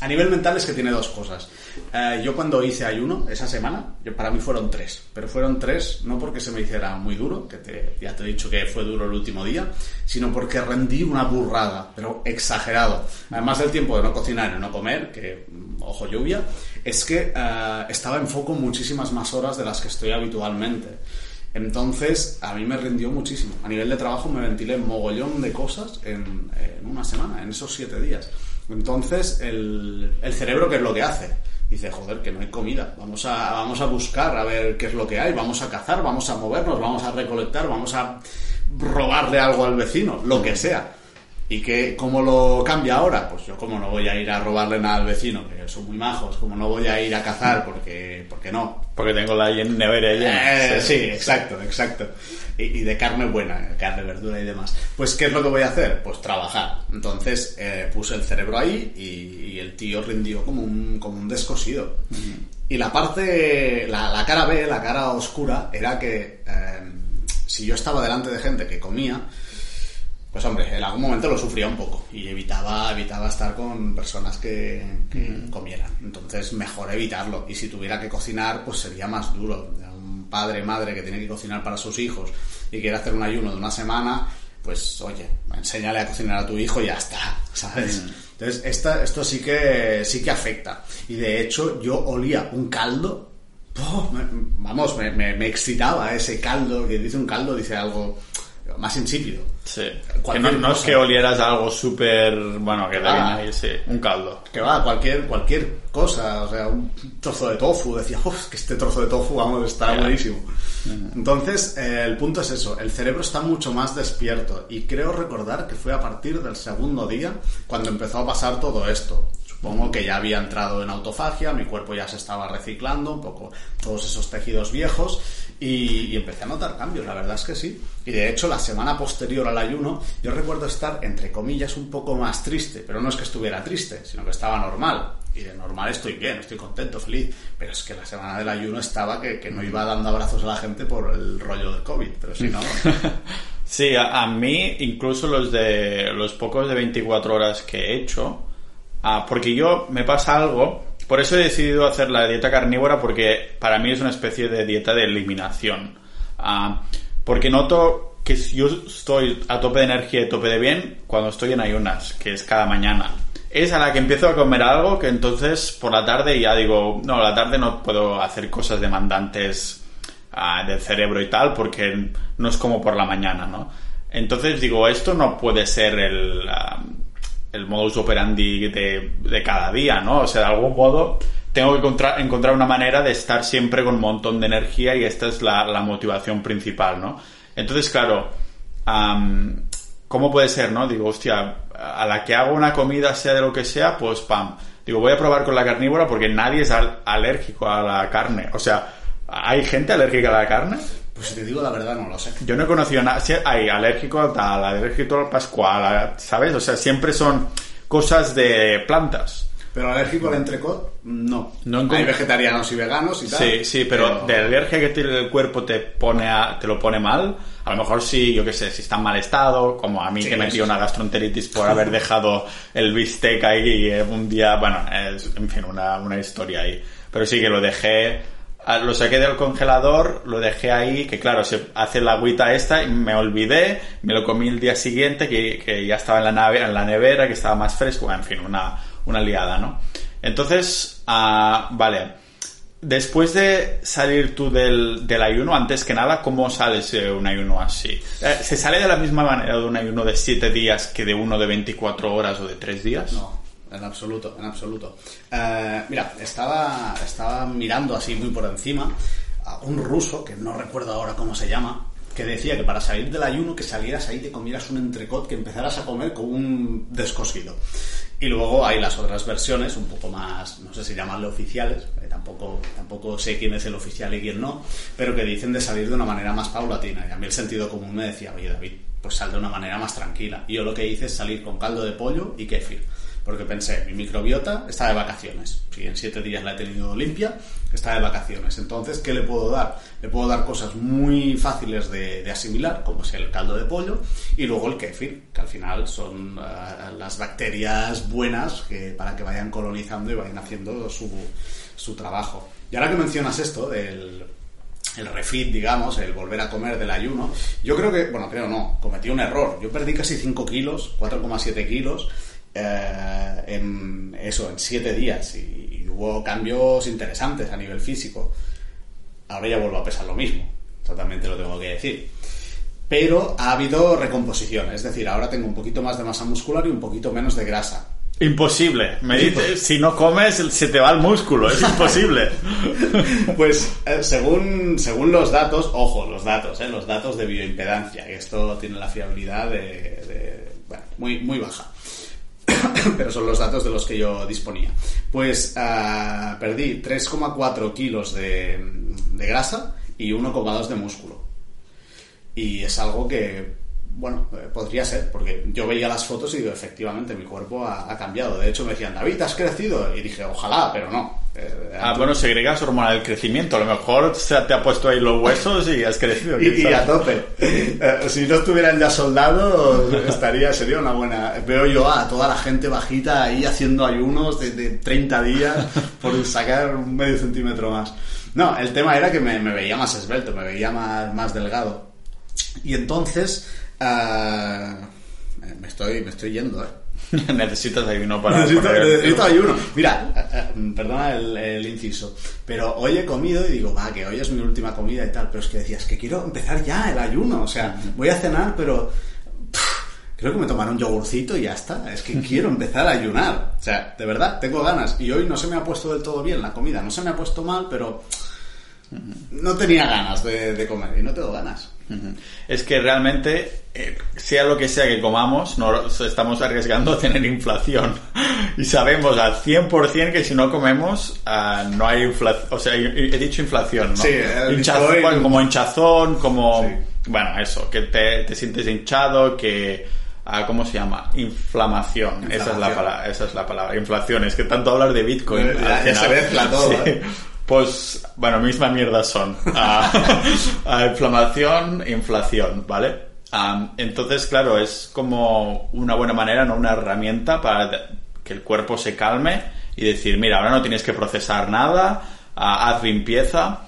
a nivel mental es que tiene dos cosas. Eh, yo cuando hice ayuno esa semana, yo, para mí fueron tres, pero fueron tres no porque se me hiciera muy duro, que ya te he dicho que fue duro el último día, sino porque rendí una burrada, pero exagerado. Además del tiempo de no cocinar y no comer, que mm, ojo lluvia, es que eh, estaba en foco muchísimas más horas de las que estoy habitualmente. Entonces, a mí me rindió muchísimo. A nivel de trabajo me ventilé mogollón de cosas en, una semana, en esos siete días. Entonces, el, el cerebro, ¿qué es lo que hace? Dice, joder, que no hay comida, vamos a, vamos a buscar a ver qué es lo que hay, vamos a cazar, vamos a movernos, vamos a recolectar, vamos a robarle algo al vecino, lo que sea. ¿Y que, cómo lo cambia ahora? Pues yo como no voy a ir a robarle nada al vecino, que son muy majos, como no voy a ir a cazar porque, porque no. Porque tengo la nevera llena. Eh, sí, exacto, exacto. Y, de carne buena, carne, verdura y demás. Pues ¿qué es lo que voy a hacer? Pues trabajar. Entonces eh, puse el cerebro ahí y, el tío rindió como un, como un descosido. Y la parte, la, la, cara B, la cara oscura, era que eh, si yo estaba delante de gente que comía, pues hombre, en algún momento lo sufría un poco y evitaba, evitaba estar con personas que, comieran. Entonces, mejor evitarlo. Y si tuviera que cocinar, pues sería más duro. Un padre, madre que tiene que cocinar para sus hijos y quiere hacer un ayuno de una semana, pues oye, enséñale a cocinar a tu hijo y ya está, [LAUGHS] ¿sabes? Entonces, esta, esto sí que, sí que afecta. Y de hecho, yo olía un caldo vamos, me, me, excitaba ese caldo, que dice un caldo, dice algo más insípido. Sí. Que no, es que olieras algo súper. Bueno, que viene ahí, sí. Un caldo. Que va, cualquier, cualquier cosa. O sea, un trozo de tofu. Decía, uff, que este trozo de tofu, vamos, está buenísimo. Entonces, eh, el punto es eso. El cerebro está mucho más despierto. Y creo recordar que fue a partir del segundo día cuando empezó a pasar todo esto. Supongo que ya había entrado en autofagia, mi cuerpo ya se estaba reciclando, un poco todos esos tejidos viejos y, empecé a notar cambios, la verdad es que sí. Y de hecho, la semana posterior al ayuno, yo recuerdo estar, entre comillas, un poco más triste, pero no es que estuviera triste, sino que estaba normal. Y de normal estoy bien, estoy contento, feliz, pero es que la semana del ayuno estaba que, no iba dando abrazos a la gente por el rollo del COVID, pero si no... [LAUGHS] sí, a, a mí, incluso los de los pocos de 24 horas que he hecho, Ah, porque yo me pasa algo, por eso he decidido hacer la dieta carnívora porque para mí es una especie de dieta de eliminación. Ah, porque noto que yo estoy a tope de energía y tope de bien cuando estoy en ayunas, que es cada mañana. Es a la que empiezo a comer algo que entonces por la tarde ya digo, no, la tarde no puedo hacer cosas demandantes ah, del cerebro y tal porque no es como por la mañana, ¿no? Entonces digo, esto no puede ser el, el modus operandi de, de, cada día, ¿no? O sea, de algún modo tengo que encontrar, encontrar una manera de estar siempre con un montón de energía y esta es la, motivación principal, ¿no? Entonces, claro, am, ¿cómo puede ser, no? Digo, hostia, a la que hago una comida, sea de lo que sea, pues pam. Digo, voy a probar con la carnívora porque nadie es al- alérgico a la carne. O sea, ¿hay gente alérgica a la carne? Pues si te digo la verdad, no lo sé. Yo no he conocido nada. Sí, hay alérgico al tal, alérgico al pascual, a- ¿sabes? O sea, siempre son cosas de plantas. Pero alérgico al entrecot, no. No Hay vegetarianos y veganos y tal. Sí, sí, pero, de alergia que tiene el cuerpo te pone a- te lo pone mal. A lo mejor sí, yo qué sé, si está en mal estado, como a mí Sí, que me dio sí. una gastroenteritis por haber dejado el bistec ahí eh, un día, bueno, es, en fin, una, una historia ahí. Pero sí que lo dejé, lo saqué del congelador, lo dejé ahí, que claro, se hace la agüita esta y me olvidé, me lo comí el día siguiente, que, que ya estaba en la, nave, en la nevera, que estaba más fresco, en fin, una, una liada, ¿no? Entonces, ah, vale. Después de salir tú del, del ayuno, antes que nada, ¿cómo sales de un ayuno así? Eh, ¿Se sale de la misma manera de un ayuno de 7 días que de uno de 24 horas o de 3 días? No, en absoluto, en absoluto. Eh, mira, estaba, estaba mirando así muy por encima a un ruso, que no recuerdo ahora cómo se llama, que decía que para salir del ayuno que salieras ahí, te comieras un entrecot, que empezaras a comer como un descosido. Y luego hay las otras versiones, un poco más, no sé si llamarle oficiales, eh, tampoco, tampoco sé quién es el oficial y quién no, pero que dicen de salir de una manera más paulatina. Y a mí el sentido común me decía, oye David, pues sal de una manera más tranquila. Y yo lo que hice es salir con caldo de pollo y kéfir. Porque pensé, mi microbiota está de vacaciones. Si en siete días la he tenido limpia, está de vacaciones. Entonces, ¿qué le puedo dar? Le puedo dar cosas muy fáciles de, asimilar, como es el caldo de pollo, y luego el kéfir, que al final son eh, las bacterias buenas que, para que vayan colonizando y vayan haciendo su, su trabajo. Y ahora que mencionas esto del, el refit, digamos, el volver a comer del ayuno, yo creo que, bueno, creo no, cometí un error. Yo perdí casi 5 kilos, 4,7 kilos, eh, en eso, en 7 días, y, y hubo cambios interesantes a nivel físico. Ahora ya vuelvo a pesar lo mismo, totalmente lo tengo que decir. Pero ha habido recomposición, es decir, ahora tengo un poquito más de masa muscular y un poquito menos de grasa. Imposible. Me dices, si no comes, se te va el músculo. Es imposible. [LAUGHS] Pues eh, según, según los datos, ojo, los datos, eh, los datos de bioimpedancia, que esto tiene la fiabilidad de, de- bueno, muy, muy baja. [LAUGHS] Pero son los datos de los que yo disponía. Pues ah, perdí 3,4 kilos de, grasa y 1,2 de músculo. Y es algo que, bueno, eh, podría ser, porque yo veía las fotos y digo, efectivamente, mi cuerpo ha cambiado. De hecho, me decían, David, ¿has crecido? Y dije, ojalá, pero no. Ah, bueno, segregas hormona del crecimiento. A lo mejor se te ha puesto ahí los huesos y has crecido. Y, a tope. Eh, si no estuvieran ya soldados, estaría, sería una buena. Veo yo a toda la gente bajita ahí haciendo ayunos de, de 30 días por sacar un medio centímetro más. No, el tema era que me, me veía más esbelto, me veía más, más delgado. Y entonces, ah, me, estoy, me estoy yendo, ¿eh? [LAUGHS] Necesitas ayuno para... Necesito, ayuno. Mira, eh, eh, perdona el, el inciso, pero hoy he comido y digo, va, que hoy es mi última comida y tal, pero es que decías que quiero empezar ya el ayuno, o sea, voy a cenar, pero pff, creo que me tomaré un yogurcito y ya está, es que quiero empezar a ayunar, o sea, de verdad, tengo ganas. Y hoy no se me ha puesto del todo bien la comida, no se me ha puesto mal, pero no tenía ganas de, de comer y no tengo ganas. Es que realmente, eh, sea lo que sea que comamos, nos estamos arriesgando a tener inflación. Y sabemos al 100% que si no comemos, ah, no hay inflación. O sea, he dicho inflación, ¿no? Sí, el Hinchazón, Bitcoin- bueno, como hinchazón, como. Sí. Bueno, eso, que te, te sientes hinchado, que. ah, ¿Cómo se llama? Inflamación. Esa es la palabra. Esa es la palabra. Inflación. Es que tanto hablar de Bitcoin. Ya- al ya se mezcla todo, [LAUGHS] Sí. ¿eh? Pues, bueno, misma mierda son. [LAUGHS] Ah, inflamación, inflación, ¿vale? Ah, entonces, claro, es como una buena manera, ¿no? Una herramienta para que el cuerpo se calme y decir, mira, ahora no tienes que procesar nada, haz limpieza.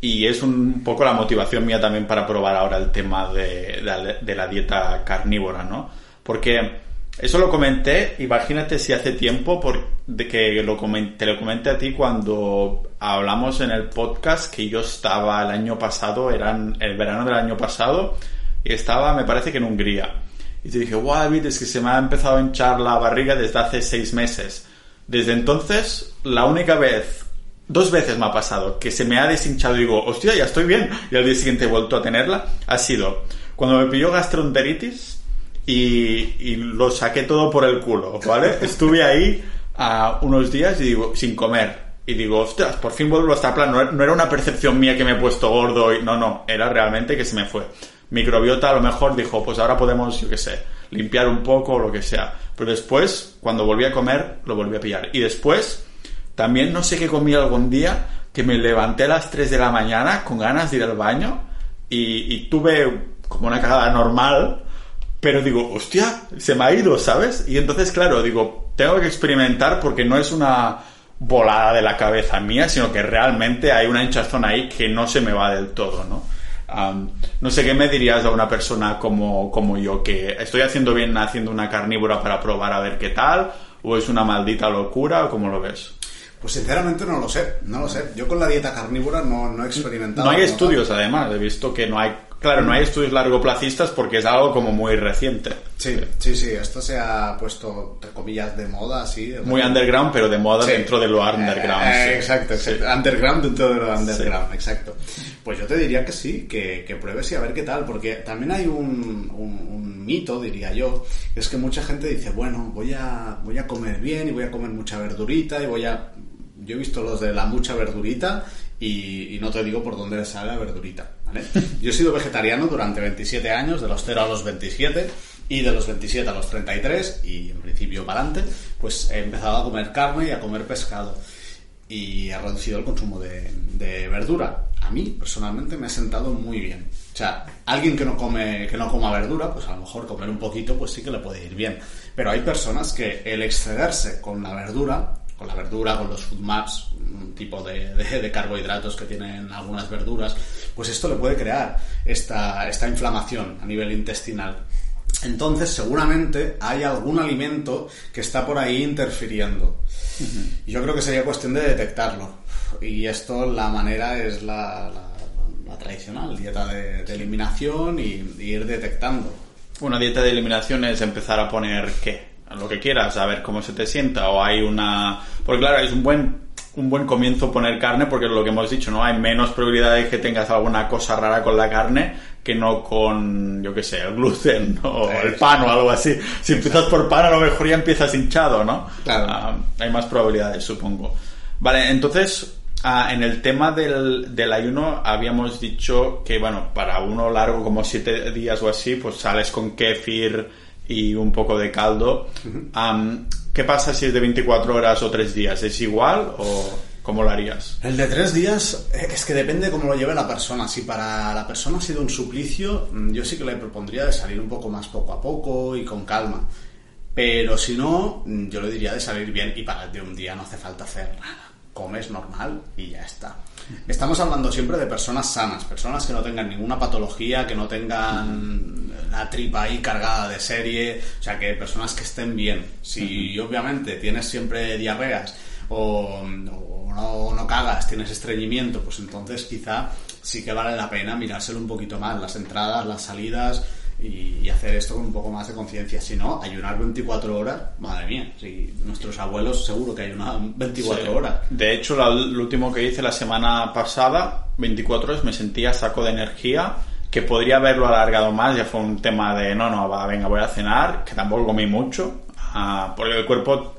Y es un poco la motivación mía también para probar ahora el tema de la dieta carnívora, ¿no? Porque eso lo comenté, imagínate si hace tiempo por, de que lo comen- te lo comenté a ti cuando hablamos en el podcast que yo estaba el año pasado, eran el verano del año pasado, y estaba, me parece que en Hungría. Y te dije, wow, David, es que se me ha empezado a hinchar la barriga desde hace seis meses. Desde entonces, la única vez dos veces me ha pasado que se me ha deshinchado y digo, hostia, ya estoy bien, y al día siguiente he vuelto a tenerla, ha sido cuando me pilló gastroenteritis y, lo saqué todo por el culo, ¿vale? [LAUGHS] Estuve ahí a unos días y digo, sin comer. Y digo, ostras, por fin vuelvo a estar plan. No era una percepción mía que me he puesto gordo y no, no, era realmente que se me fue. Microbiota a lo mejor dijo, pues ahora podemos, yo qué sé, limpiar un poco o lo que sea. Pero después, cuando volví a comer, lo volví a pillar. Y después, también no sé qué comí algún día, que me levanté a las 3 de la mañana con ganas de ir al baño y, tuve como una cagada normal, pero digo, hostia, se me ha ido, ¿sabes? Y entonces, claro, digo, tengo que experimentar porque no es una volada de la cabeza mía, sino que realmente hay una hinchazón ahí que no se me va del todo, ¿no? no sé qué me dirías a una persona como, como yo, que estoy haciendo bien haciendo una carnívora para probar a ver qué tal, o es una maldita locura, o cómo lo ves. Pues sinceramente no lo sé, no lo sé. Yo con la dieta carnívora no, no he experimentado. No hay estudios, además. He visto que no hay Claro, no hay estudios largoplacistas porque es algo como muy reciente. Sí, sí, sí, esto se ha puesto, entre comillas, de moda, así. Muy underground, pero de moda dentro de lo underground. Eh, exacto, underground dentro de lo underground, exacto. Pues yo te diría que sí, que, que, pruebes y a ver qué tal, porque también hay un, un, mito, diría yo, es que mucha gente dice, bueno, voy a, voy a comer bien y voy a comer mucha verdurita y voy a... Yo he visto los de la mucha verdurita y, no te digo por dónde sale la verdurita. [LAUGHS] Yo he sido vegetariano durante 27 años, de los 0 a los 27, y de los 27 a los 33, y en principio para adelante, pues he empezado a comer carne y a comer pescado. Y he reducido el consumo de, de verdura. A mí, personalmente, me ha sentado muy bien. O sea, alguien que no come, que no coma verdura, pues a lo mejor comer un poquito, pues sí que le puede ir bien. Pero hay personas que el excederse con la verdura con la verdura, con los food maps, un tipo de, carbohidratos que tienen algunas verduras, pues esto le puede crear esta, esta inflamación a nivel intestinal. Entonces, seguramente hay algún alimento que está por ahí interfiriendo. Yo creo que sería cuestión de detectarlo. Y esto, la manera es la, tradicional, dieta de, eliminación y, y ir detectando. Una dieta de eliminación es empezar a poner qué? Lo que quieras, a ver cómo se te sienta, o hay una... Porque claro, es un buen, un buen comienzo poner carne, porque es lo que hemos dicho, ¿no? Hay menos probabilidad de que tengas alguna cosa rara con la carne que no con, yo qué sé, el gluten [LAUGHS] o el pan o algo así. Si empiezas por pan, a lo mejor ya empiezas hinchado, ¿no? Claro. Ah, hay más probabilidades, supongo. Vale, entonces, ah, en el tema del, del, ayuno habíamos dicho que, bueno, para uno largo como siete días o así, pues sales con kefir y un poco de caldo. ¿Qué pasa si es de 24 horas o 3 días? ¿Es igual o cómo lo harías? El de 3 días eh, es que depende cómo lo lleve la persona. Si para la persona ha sido un suplicio, mm, yo sí que le propondría de salir un poco más poco a poco y con calma. Pero si no, mm, yo le diría de salir bien y para de un día no hace falta hacer nada. Comes normal y ya está. Estamos hablando siempre de personas sanas, personas que no tengan ninguna patología, que no tengan la tripa ahí cargada de serie, o sea, que personas que estén bien. Si obviamente tienes siempre diarreas o, no, no, cagas, tienes estreñimiento, pues entonces quizá sí que vale la pena mirárselo un poquito más, las entradas, las salidas, y, hacer esto con un poco más de conciencia. Si no, ayunar 24 horas, madre mía, si nuestros abuelos seguro que ayunaban 24 horas. De hecho, lo último que hice la semana pasada, 24 horas, me sentía saco de energía, que podría haberlo alargado más, ya fue un tema de, no, no, va, venga, voy a cenar, que tampoco comí mucho, uh, porque el cuerpo,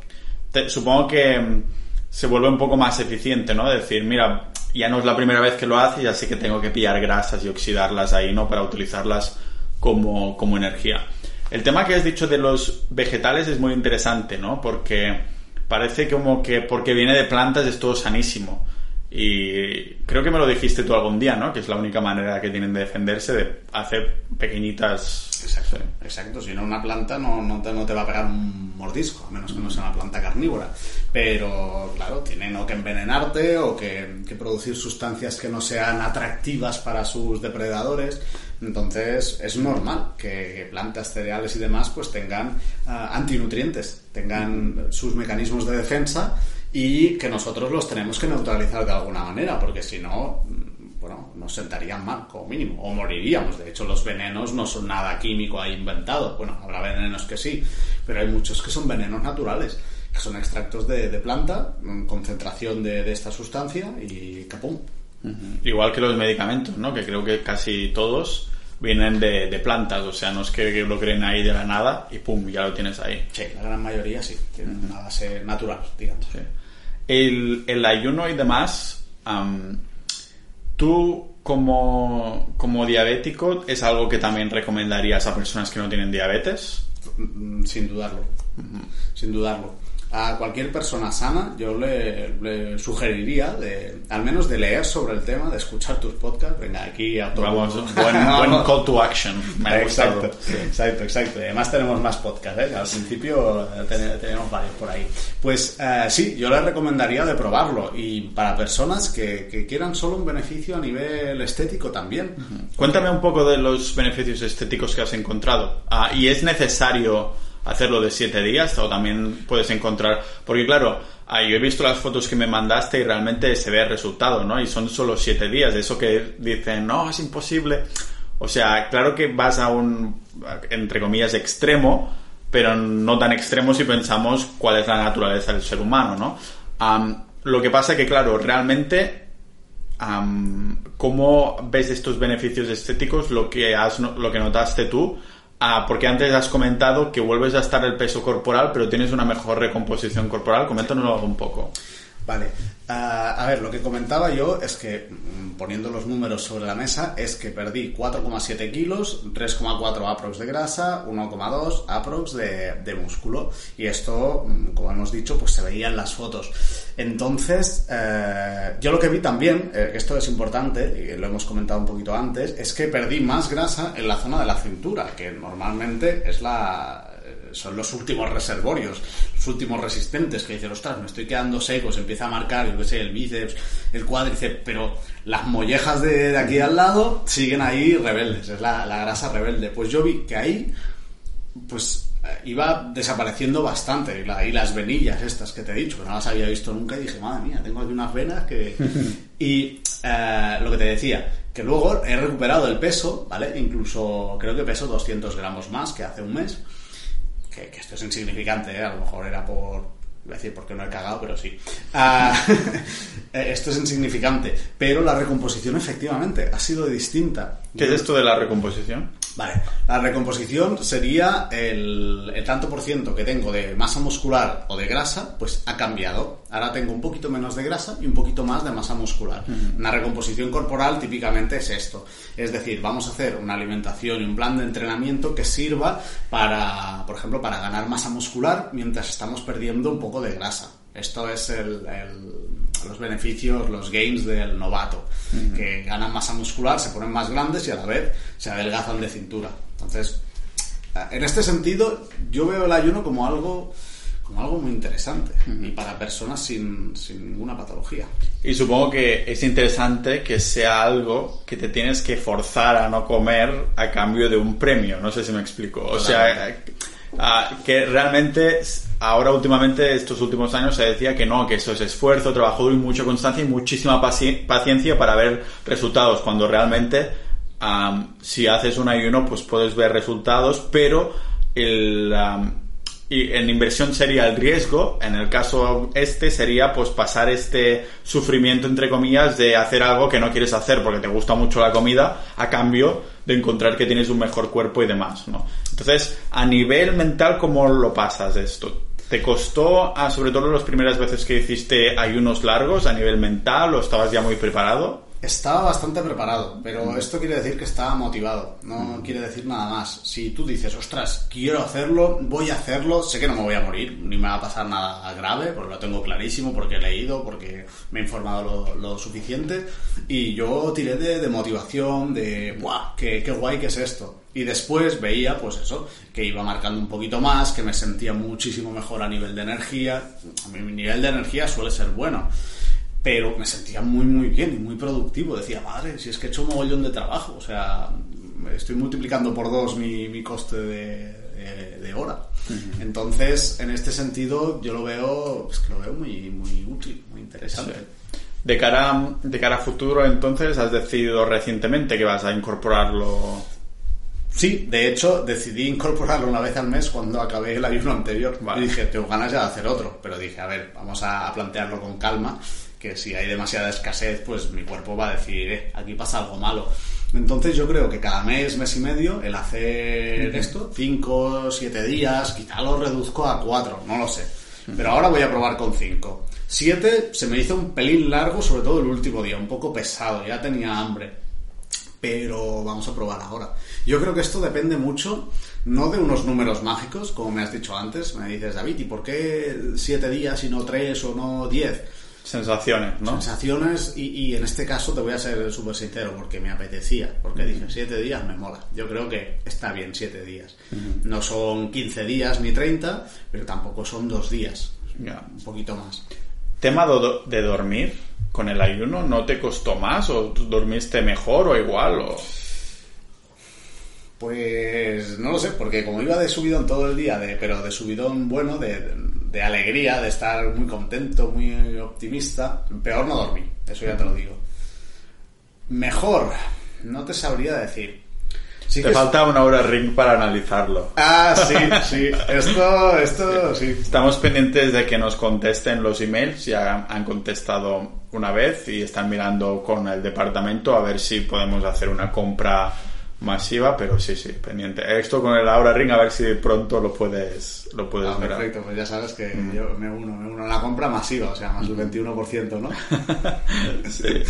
supongo que mm, se vuelve un poco más eficiente, ¿no? Decir, mira, ya no es la primera vez que lo hace, ya sé que tengo que pillar grasas y oxidarlas ahí, ¿no? Para utilizarlas como, como energía. El tema que has dicho de los vegetales es muy interesante, ¿no? Porque parece como que porque viene de plantas es todo sanísimo. Y creo que me lo dijiste tú algún día, ¿no? Que es la única manera que tienen de defenderse, de hacer pequeñitas... Exacto, exacto. Si no, una planta no, no, te, no te va a pegar un mordisco, a menos que no sea una planta carnívora. Pero, claro, tienen o que envenenarte o que, que producir sustancias que no sean atractivas para sus depredadores. Entonces es normal que plantas, cereales y demás pues tengan ah, antinutrientes, tengan sus mecanismos de defensa y que nosotros los tenemos que neutralizar de alguna manera, porque si no, mm, bueno, nos sentarían mal como mínimo, o moriríamos. De hecho, los venenos no son nada químico ahí inventado. Bueno, habrá venenos que sí, pero hay muchos que son venenos naturales que son extractos de, planta, concentración de, de, esta sustancia y Igual que los medicamentos, ¿no? Que creo que casi todos vienen de, de, plantas, o sea, no es que lo creen ahí de la nada y pum, ya lo tienes ahí. Sí, la gran mayoría sí, tienen una base natural, digamos. Sí. El, el, ayuno y demás, um, tú como, como diabético, ¿es algo que también recomendarías a personas que no tienen diabetes? Sin dudarlo, uh -huh. sin dudarlo a cualquier persona sana yo le, le, sugeriría de al menos de leer sobre el tema de escuchar tus podcasts. Venga aquí a todo Vamos, [LAUGHS] buen, buen, call to action. Me ha exacto, gustado sí. exacto exacto. Además tenemos más podcasts ¿eh? al principio ten, tenemos varios por ahí. Pues eh, sí yo le recomendaría de probarlo. Y para personas que, que, quieran solo un beneficio a nivel estético también. Uh -huh. cuéntame un poco de los beneficios estéticos que has encontrado. Ah, y es necesario hacerlo de siete días o también puedes encontrar porque claro yo he visto las fotos que me mandaste y realmente se ve el resultado no y son solo siete días eso que dicen no es imposible o sea claro que vas a un entre comillas extremo pero no tan extremo si pensamos cuál es la naturaleza del ser humano no lo que pasa que claro realmente cómo ves estos beneficios estéticos lo que has lo que notaste tú Ah, porque antes has comentado que vuelves a estar el peso corporal, pero tienes una mejor recomposición corporal. Coméntanos un poco. Vale. Uh, a ver, lo que comentaba yo es que, poniendo los números sobre la mesa, es que perdí 4,7 kilos, 3,4 aprox de grasa, 1,2 aprox de, de, músculo. Y esto, como hemos dicho, pues se veía en las fotos. Entonces, uh, yo lo que vi también, eh, esto es importante, y lo hemos comentado un poquito antes, es que perdí más grasa en la zona de la cintura, que normalmente es la, son los últimos reservorios, los últimos resistentes, que dicen, ostras, me estoy quedando seco, se empieza a marcar, yo qué sé, el bíceps, el cuádriceps, pero las mollejas de, de, aquí al lado siguen ahí rebeldes, es la, la, grasa rebelde. Pues yo vi que ahí, pues iba desapareciendo bastante, y, la, y, las venillas estas que te he dicho, que no las había visto nunca, y dije, madre mía, tengo aquí unas venas que... [LAUGHS] y eh, lo que te decía, que luego he recuperado el peso, ¿vale? Incluso creo que peso 200 gramos más que hace un mes que, que, esto es insignificante, ¿eh? a lo mejor era por. Voy a decir porque no he cagado, pero sí. Uh, [LAUGHS] esto es insignificante. Pero la recomposición, efectivamente, ha sido distinta. ¿Qué es esto de la recomposición? Vale, la recomposición sería el, el, tanto por ciento que tengo de masa muscular o de grasa, pues ha cambiado. Ahora tengo un poquito menos de grasa y un poquito más de masa muscular. Uh -huh. Una recomposición corporal típicamente es esto. Es decir, vamos a hacer una alimentación y un plan de entrenamiento que sirva para, por ejemplo, para ganar masa muscular mientras estamos perdiendo un poco de grasa. Esto es el, el, los beneficios, los gains del novato, uh -huh. que ganan masa muscular, se ponen más grandes y a la vez se adelgazan de cintura. Entonces, en este sentido, yo veo el ayuno como algo como algo muy interesante uh -huh. y para personas sin, sin, ninguna patología. Y supongo que es interesante que sea algo que te tienes que forzar a no comer a cambio de un premio, no sé si me explico. O sea, uh, que realmente ahora últimamente, estos últimos años, se decía que no, que eso es esfuerzo, trabajo duro y mucha constancia y muchísima paci paciencia para ver resultados, cuando realmente um, si haces un ayuno pues puedes ver resultados, pero el... Y en inversión sería el riesgo, en el caso este sería pues pasar este sufrimiento entre comillas de hacer algo que no quieres hacer porque te gusta mucho la comida a cambio de encontrar que tienes un mejor cuerpo y demás, ¿no? Entonces, a nivel mental, ¿cómo lo pasas esto? ¿Te costó, ah, sobre todo las primeras veces que hiciste ayunos largos a nivel mental o estabas ya muy preparado? Estaba bastante preparado, pero esto quiere decir que estaba motivado, no quiere decir nada más. Si tú dices, ostras, quiero hacerlo, voy a hacerlo, sé que no me voy a morir, ni me va a pasar nada grave, porque lo tengo clarísimo, porque he leído, porque me he informado lo, lo suficiente, y yo tiré de, de motivación, de, ¡buah! Qué, ¡Qué guay que es esto! Y después veía, pues eso, que iba marcando un poquito más, que me sentía muchísimo mejor a nivel de energía. A mi nivel de energía suele ser bueno pero me sentía muy muy bien y muy productivo. Decía, madre, si es que he hecho un mogollón de trabajo, o sea, estoy multiplicando por dos mi, mi coste de, de, de hora. Uh -huh. Entonces, en este sentido, yo lo veo, pues que lo veo muy, muy útil, muy interesante. Sí. De cara, de cara a futuro, entonces, has decidido recientemente que vas a incorporarlo Sí, de hecho decidí incorporarlo una vez al mes cuando acabé el ayuno anterior. Y dije, tengo ganas ya de hacer otro. Pero dije, a ver, vamos a, plantearlo con calma, que si hay demasiada escasez, pues mi cuerpo va a decir, eh, aquí pasa algo malo. Entonces yo creo que cada mes, mes y medio, el hacer esto, cinco, siete días, quizá lo reduzco a cuatro, no lo sé. Pero ahora voy a probar con cinco. Siete se me hizo un pelín largo, sobre todo el último día, un poco pesado, ya tenía hambre pero vamos a probar ahora. Yo creo que esto depende mucho, no de unos números mágicos, como me has dicho antes, me dices, David, ¿y por qué siete días y no tres o no diez? Sensaciones, ¿no? Sensaciones y, en este caso te voy a ser súper sincero porque me apetecía, porque dije siete días me mola. Yo creo que está bien siete días. No son 15 días ni 30, pero tampoco son dos días. Un poquito más. Tema de dormir con el ayuno, ¿no te costó más o dormiste mejor o igual? O... Pues no lo sé, porque como iba de subidón todo el día, de, pero de subidón bueno, de, de alegría, de estar muy contento, muy optimista, peor no dormí, eso ya te lo digo. Mejor, no te sabría decir. Te falta una hora ring para analizarlo. Ah, sí, sí. Esto, esto, sí. Estamos pendientes de que nos contesten los emails. Ya han contestado una vez y están mirando con el departamento a ver si podemos hacer una compra masiva, pero sí, sí, pendiente. Esto con el Aura Ring, a ver si pronto lo puedes, lo puedes ah, Perfecto, pues ya sabes que mm. yo me uno, me uno a la compra masiva, o sea, más del 21%, ¿no? [LAUGHS] sí.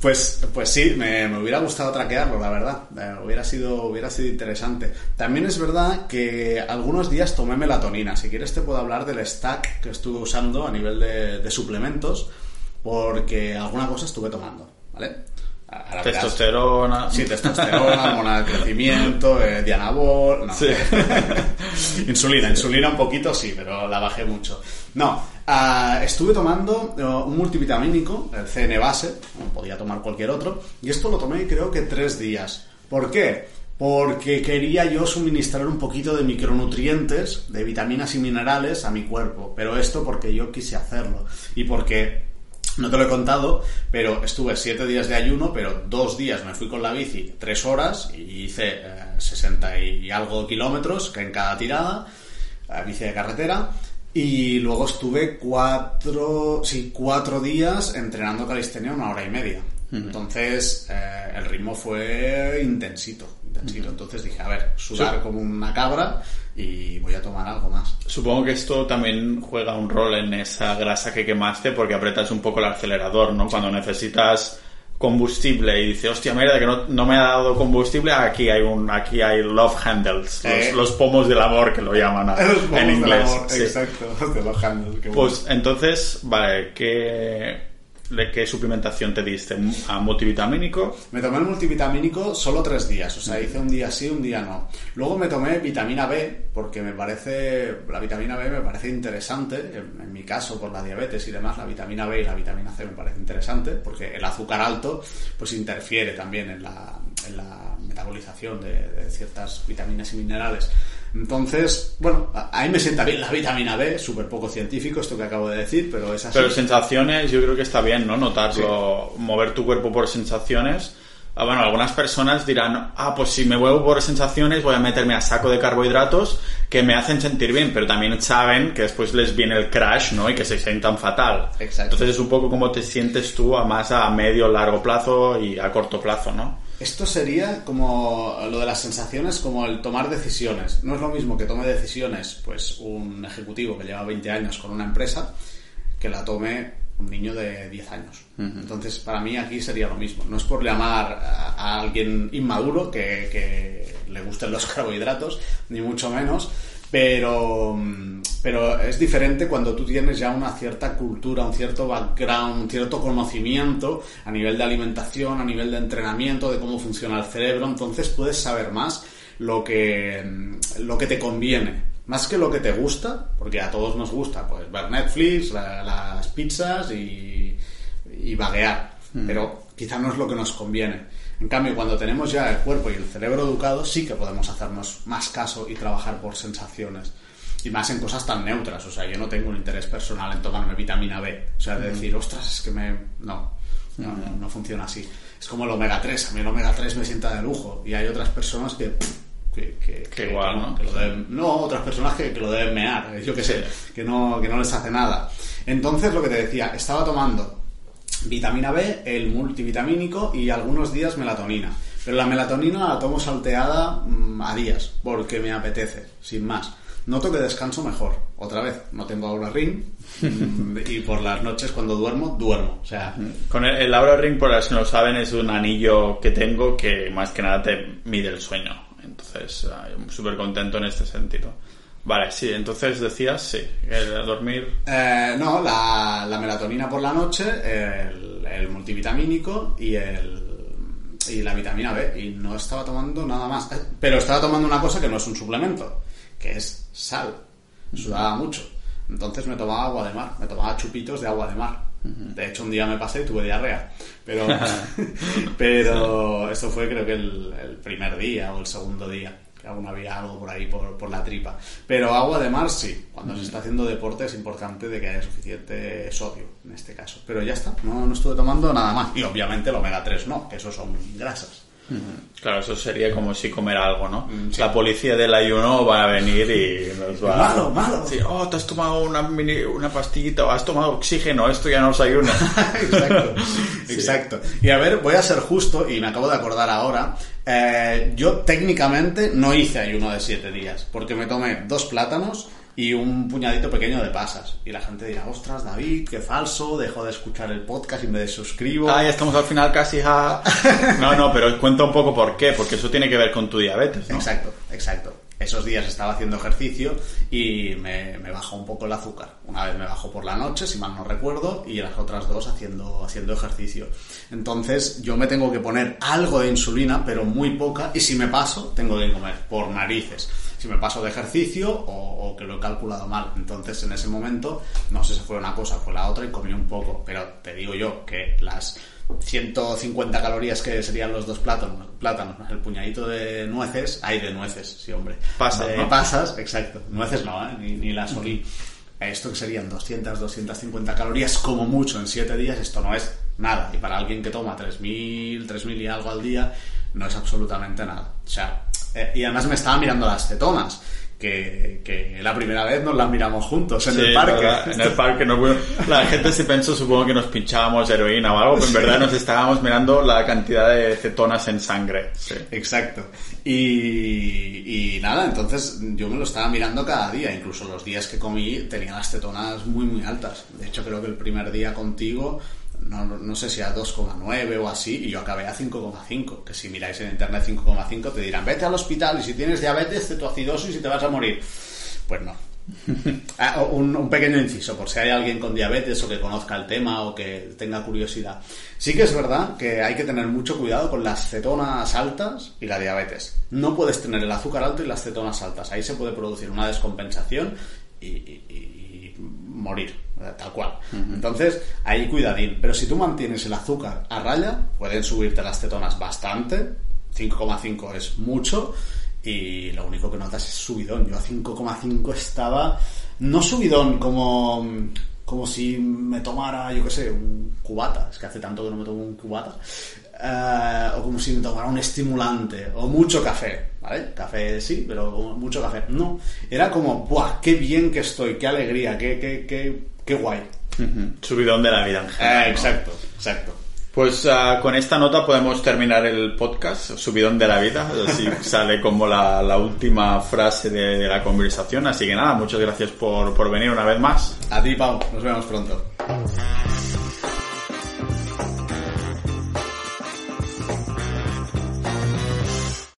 Pues, pues sí, me, me, hubiera gustado traquearlo, la verdad. Eh, hubiera, sido, hubiera sido interesante. También es verdad que algunos días tomé melatonina. Si quieres te puedo hablar del stack que estuve usando a nivel de, de suplementos, porque alguna cosa estuve tomando, ¿vale? Testosterona. Sí, testosterona, [LAUGHS] hormona de crecimiento, eh, Dianabol. No. [LAUGHS] insulina, insulina un poquito sí, pero la bajé mucho. No, ah, estuve tomando eh, un multivitamínico, el CN base, podía tomar cualquier otro, y esto lo tomé creo que tres días. ¿Por qué? Porque quería yo suministrar un poquito de micronutrientes, de vitaminas y minerales a mi cuerpo, pero esto porque yo quise hacerlo y porque no te lo he contado, pero estuve siete días de ayuno, pero dos días me fui con la bici tres horas y hice eh, sesenta 60 y algo kilómetros que en cada tirada, eh, bici de carretera. Y luego estuve cuatro, sí, cuatro días entrenando calistenia una hora y media. Entonces eh, el ritmo fue intensito, Entonces dije, a ver, sudar como una cabra y voy a tomar algo más. Supongo que esto también juega un rol en esa grasa que quemaste porque apretas un poco el acelerador, ¿no? Cuando necesitas combustible y dices, hostia, mira, que no, me ha dado combustible, aquí hay un aquí hay love handles, los, eh. pomos del amor que lo llaman [LAUGHS] en inglés. Exacto, [LAUGHS] de love handles. pues entonces, vale, que ¿De qué suplementación te diste? ¿A multivitamínico? Me tomé el multivitamínico solo tres días, o sea, hice un día sí, un día no. Luego me tomé vitamina B, porque me parece, la vitamina B me parece interesante, en, mi caso por la diabetes y demás, la vitamina B y la vitamina C me parece interesante, porque el azúcar alto pues interfiere también en la, en la metabolización de ciertas vitaminas y minerales. Entonces, bueno, ahí me sienta bien la vitamina B, súper poco científico esto que acabo de decir, pero es así. Pero sensaciones, yo creo que está bien, ¿no? Notarlo, mover tu cuerpo por sensaciones. Ah, bueno, algunas personas dirán, ah, pues si me muevo por sensaciones voy a meterme a saco de carbohidratos que me hacen sentir bien, pero también saben que después les viene el crash, ¿no? Y que se sientan fatal. Exacto. Entonces es un poco como te sientes tú a más a medio, largo plazo y a corto plazo, ¿no? Esto sería como lo de las sensaciones, como el tomar decisiones. No es lo mismo que tome decisiones, pues un ejecutivo que lleva 20 años con una empresa, que la tome un niño de 10 años. Entonces, para mí aquí sería lo mismo. No es por llamar a, alguien inmaduro que, que le gusten los [LAUGHS] carbohidratos, ni mucho menos, pero, pero es diferente cuando tú tienes ya una cierta cultura, un cierto background, un cierto conocimiento a nivel de alimentación, a nivel de entrenamiento, de cómo funciona el cerebro, entonces puedes saber más lo que, lo que te conviene. Más que lo que te gusta, porque a todos nos gusta pues, ver Netflix, las pizzas y, y vaguear, mm. pero quizá no es lo que nos conviene. En cambio, cuando tenemos ya el cuerpo y el cerebro educados, sí que podemos hacernos más caso y trabajar por sensaciones. Y más en cosas tan neutras. O sea, yo no tengo un interés personal en tomarme vitamina B. O sea, de decir, ostras, es que me. No, no, funciona así. Es como el omega 3. A mí el omega 3 me sienta de lujo. Y hay otras personas que que, que, Que igual, ¿no? que lo deben- no, otras personas que, que lo deben mear, yo qué sé, que no, que no les hace nada. Entonces, lo que te decía, estaba tomando vitamina B, el multivitamínico y algunos días melatonina. Pero la melatonina la tomo salteada mm, a días, porque me apetece, sin más. Noto que descanso mejor. Otra vez, no tengo Aura Ring mm, [LAUGHS] y por las noches cuando duermo, duermo. O sea, Con el, el Aura Ring, por si no lo saben, es un anillo que tengo que más que nada te mide el sueño. Entonces, ah, súper contento en este sentido. Vale, sí, entonces decías, sí, el dormir... Eh, no, la, la melatonina por la noche, el, el multivitamínico y el y la vitamina B. Y no estaba tomando nada más. Eh, Pero estaba tomando una cosa que no es un suplemento, que es sal. Sudaba mucho. Entonces me tomaba agua de mar, me tomaba chupitos de agua de mar. De hecho, un día me pasé y tuve diarrea. Pero, [LAUGHS] pero eso fue creo que el, el primer día o el segundo día. Aún había algo por ahí, por, por la tripa. Pero agua de mar sí. Cuando se está haciendo deporte es importante de que haya suficiente sodio, en este caso. Pero ya está, no, no estuve tomando nada más. Y obviamente el omega 3 no, que esos son grasas. Claro, eso sería como si comer algo, ¿no? Mm, sí. La policía del ayuno va a venir y nos va Malo, malo. Sí, oh, te has tomado una, mini- una pastillita o has tomado oxígeno, esto ya no es ayuno. [LAUGHS] exacto, [LAUGHS] exacto. Y a ver, voy a ser justo, y me acabo de acordar ahora, eh, yo técnicamente no hice ayuno de siete días, porque me tomé dos plátanos y un puñadito pequeño de pasas. Y la gente dirá, ostras, David, qué falso, dejo de escuchar el podcast y me desuscribo. Ah, ya estamos al final casi. ja. [LAUGHS] No, no, pero cuenta un poco por qué, porque eso tiene que ver con tu diabetes, ¿no? Exacto, exacto. Esos días estaba haciendo ejercicio y me, bajó un poco el azúcar. Una vez me bajó por la noche, si mal no recuerdo, y las otras dos haciendo, haciendo ejercicio. Entonces yo me tengo que poner algo de insulina, pero muy poca, y si me paso, tengo que comer por narices. Si me paso de ejercicio o, o que lo he calculado mal. Entonces en ese momento, no sé si fue una cosa o fue la otra y comí un poco. Pero te digo yo que las 150 calorías que serían los dos plátanos, plátanos el puñadito de nueces, hay de nueces, sí, hombre. Pasas, De ¿no? pasas, exacto. Nueces no, ¿eh? ni, ni las olí. Esto que serían 200, 250 calorías como mucho en 7 días, esto no es nada. Y para alguien que toma 3.000, 3.000 y algo al día, no es absolutamente nada. O sea, eh, y además me estaba mirando las cetonas, que, que la primera vez nos las miramos juntos en Sí, el parque. ¿verdad? En el [LAUGHS] parque no puedo- La gente se pensó, supongo que nos pinchábamos heroína o algo, pero en verdad nos estábamos mirando la cantidad de cetonas en sangre. Sí. Exacto. Y, y nada, entonces yo me lo estaba mirando cada día, incluso los días que comí tenía las cetonas muy muy altas. De hecho creo que el primer día contigo, no, no sé si a 2,9 o así, y yo acabé a 5,5, que si miráis en internet 5,5 te dirán, vete al hospital y si tienes diabetes, cetoacidosis y te vas a morir. Pues no. [LAUGHS] Ah, un, un pequeño inciso, por si hay alguien con diabetes o que conozca el tema o que tenga curiosidad. Sí que es verdad que hay que tener mucho cuidado con las cetonas altas y la diabetes. No puedes tener el azúcar alto y las cetonas altas. Ahí se puede producir una descompensación y, y- y morir, tal cual. Entonces, ahí cuidadín. Pero si tú mantienes el azúcar a raya, pueden subirte las cetonas bastante. 5,5 es mucho y lo único que notas es subidón. Yo a 5,5 estaba, no subidón como, como si me tomara, yo qué sé, un cubata, es que hace tanto que no me tomo un cubata, Eh, o como si me tomara un estimulante, o mucho café, ¿vale? Café sí, pero mucho café. No, era como, ¡buah! ¡Qué bien que estoy! ¡Qué alegría! ¡Qué, qué, qué, qué guay! Subidón de la vida en general. Eh, ¿no? exacto, exacto. Pues ah, con esta nota podemos terminar el podcast, subidón de la vida, así [LAUGHS] sale como la, la última frase de, de la conversación. Así que nada, muchas gracias por, por venir una vez más. A ti, Pau, nos vemos pronto.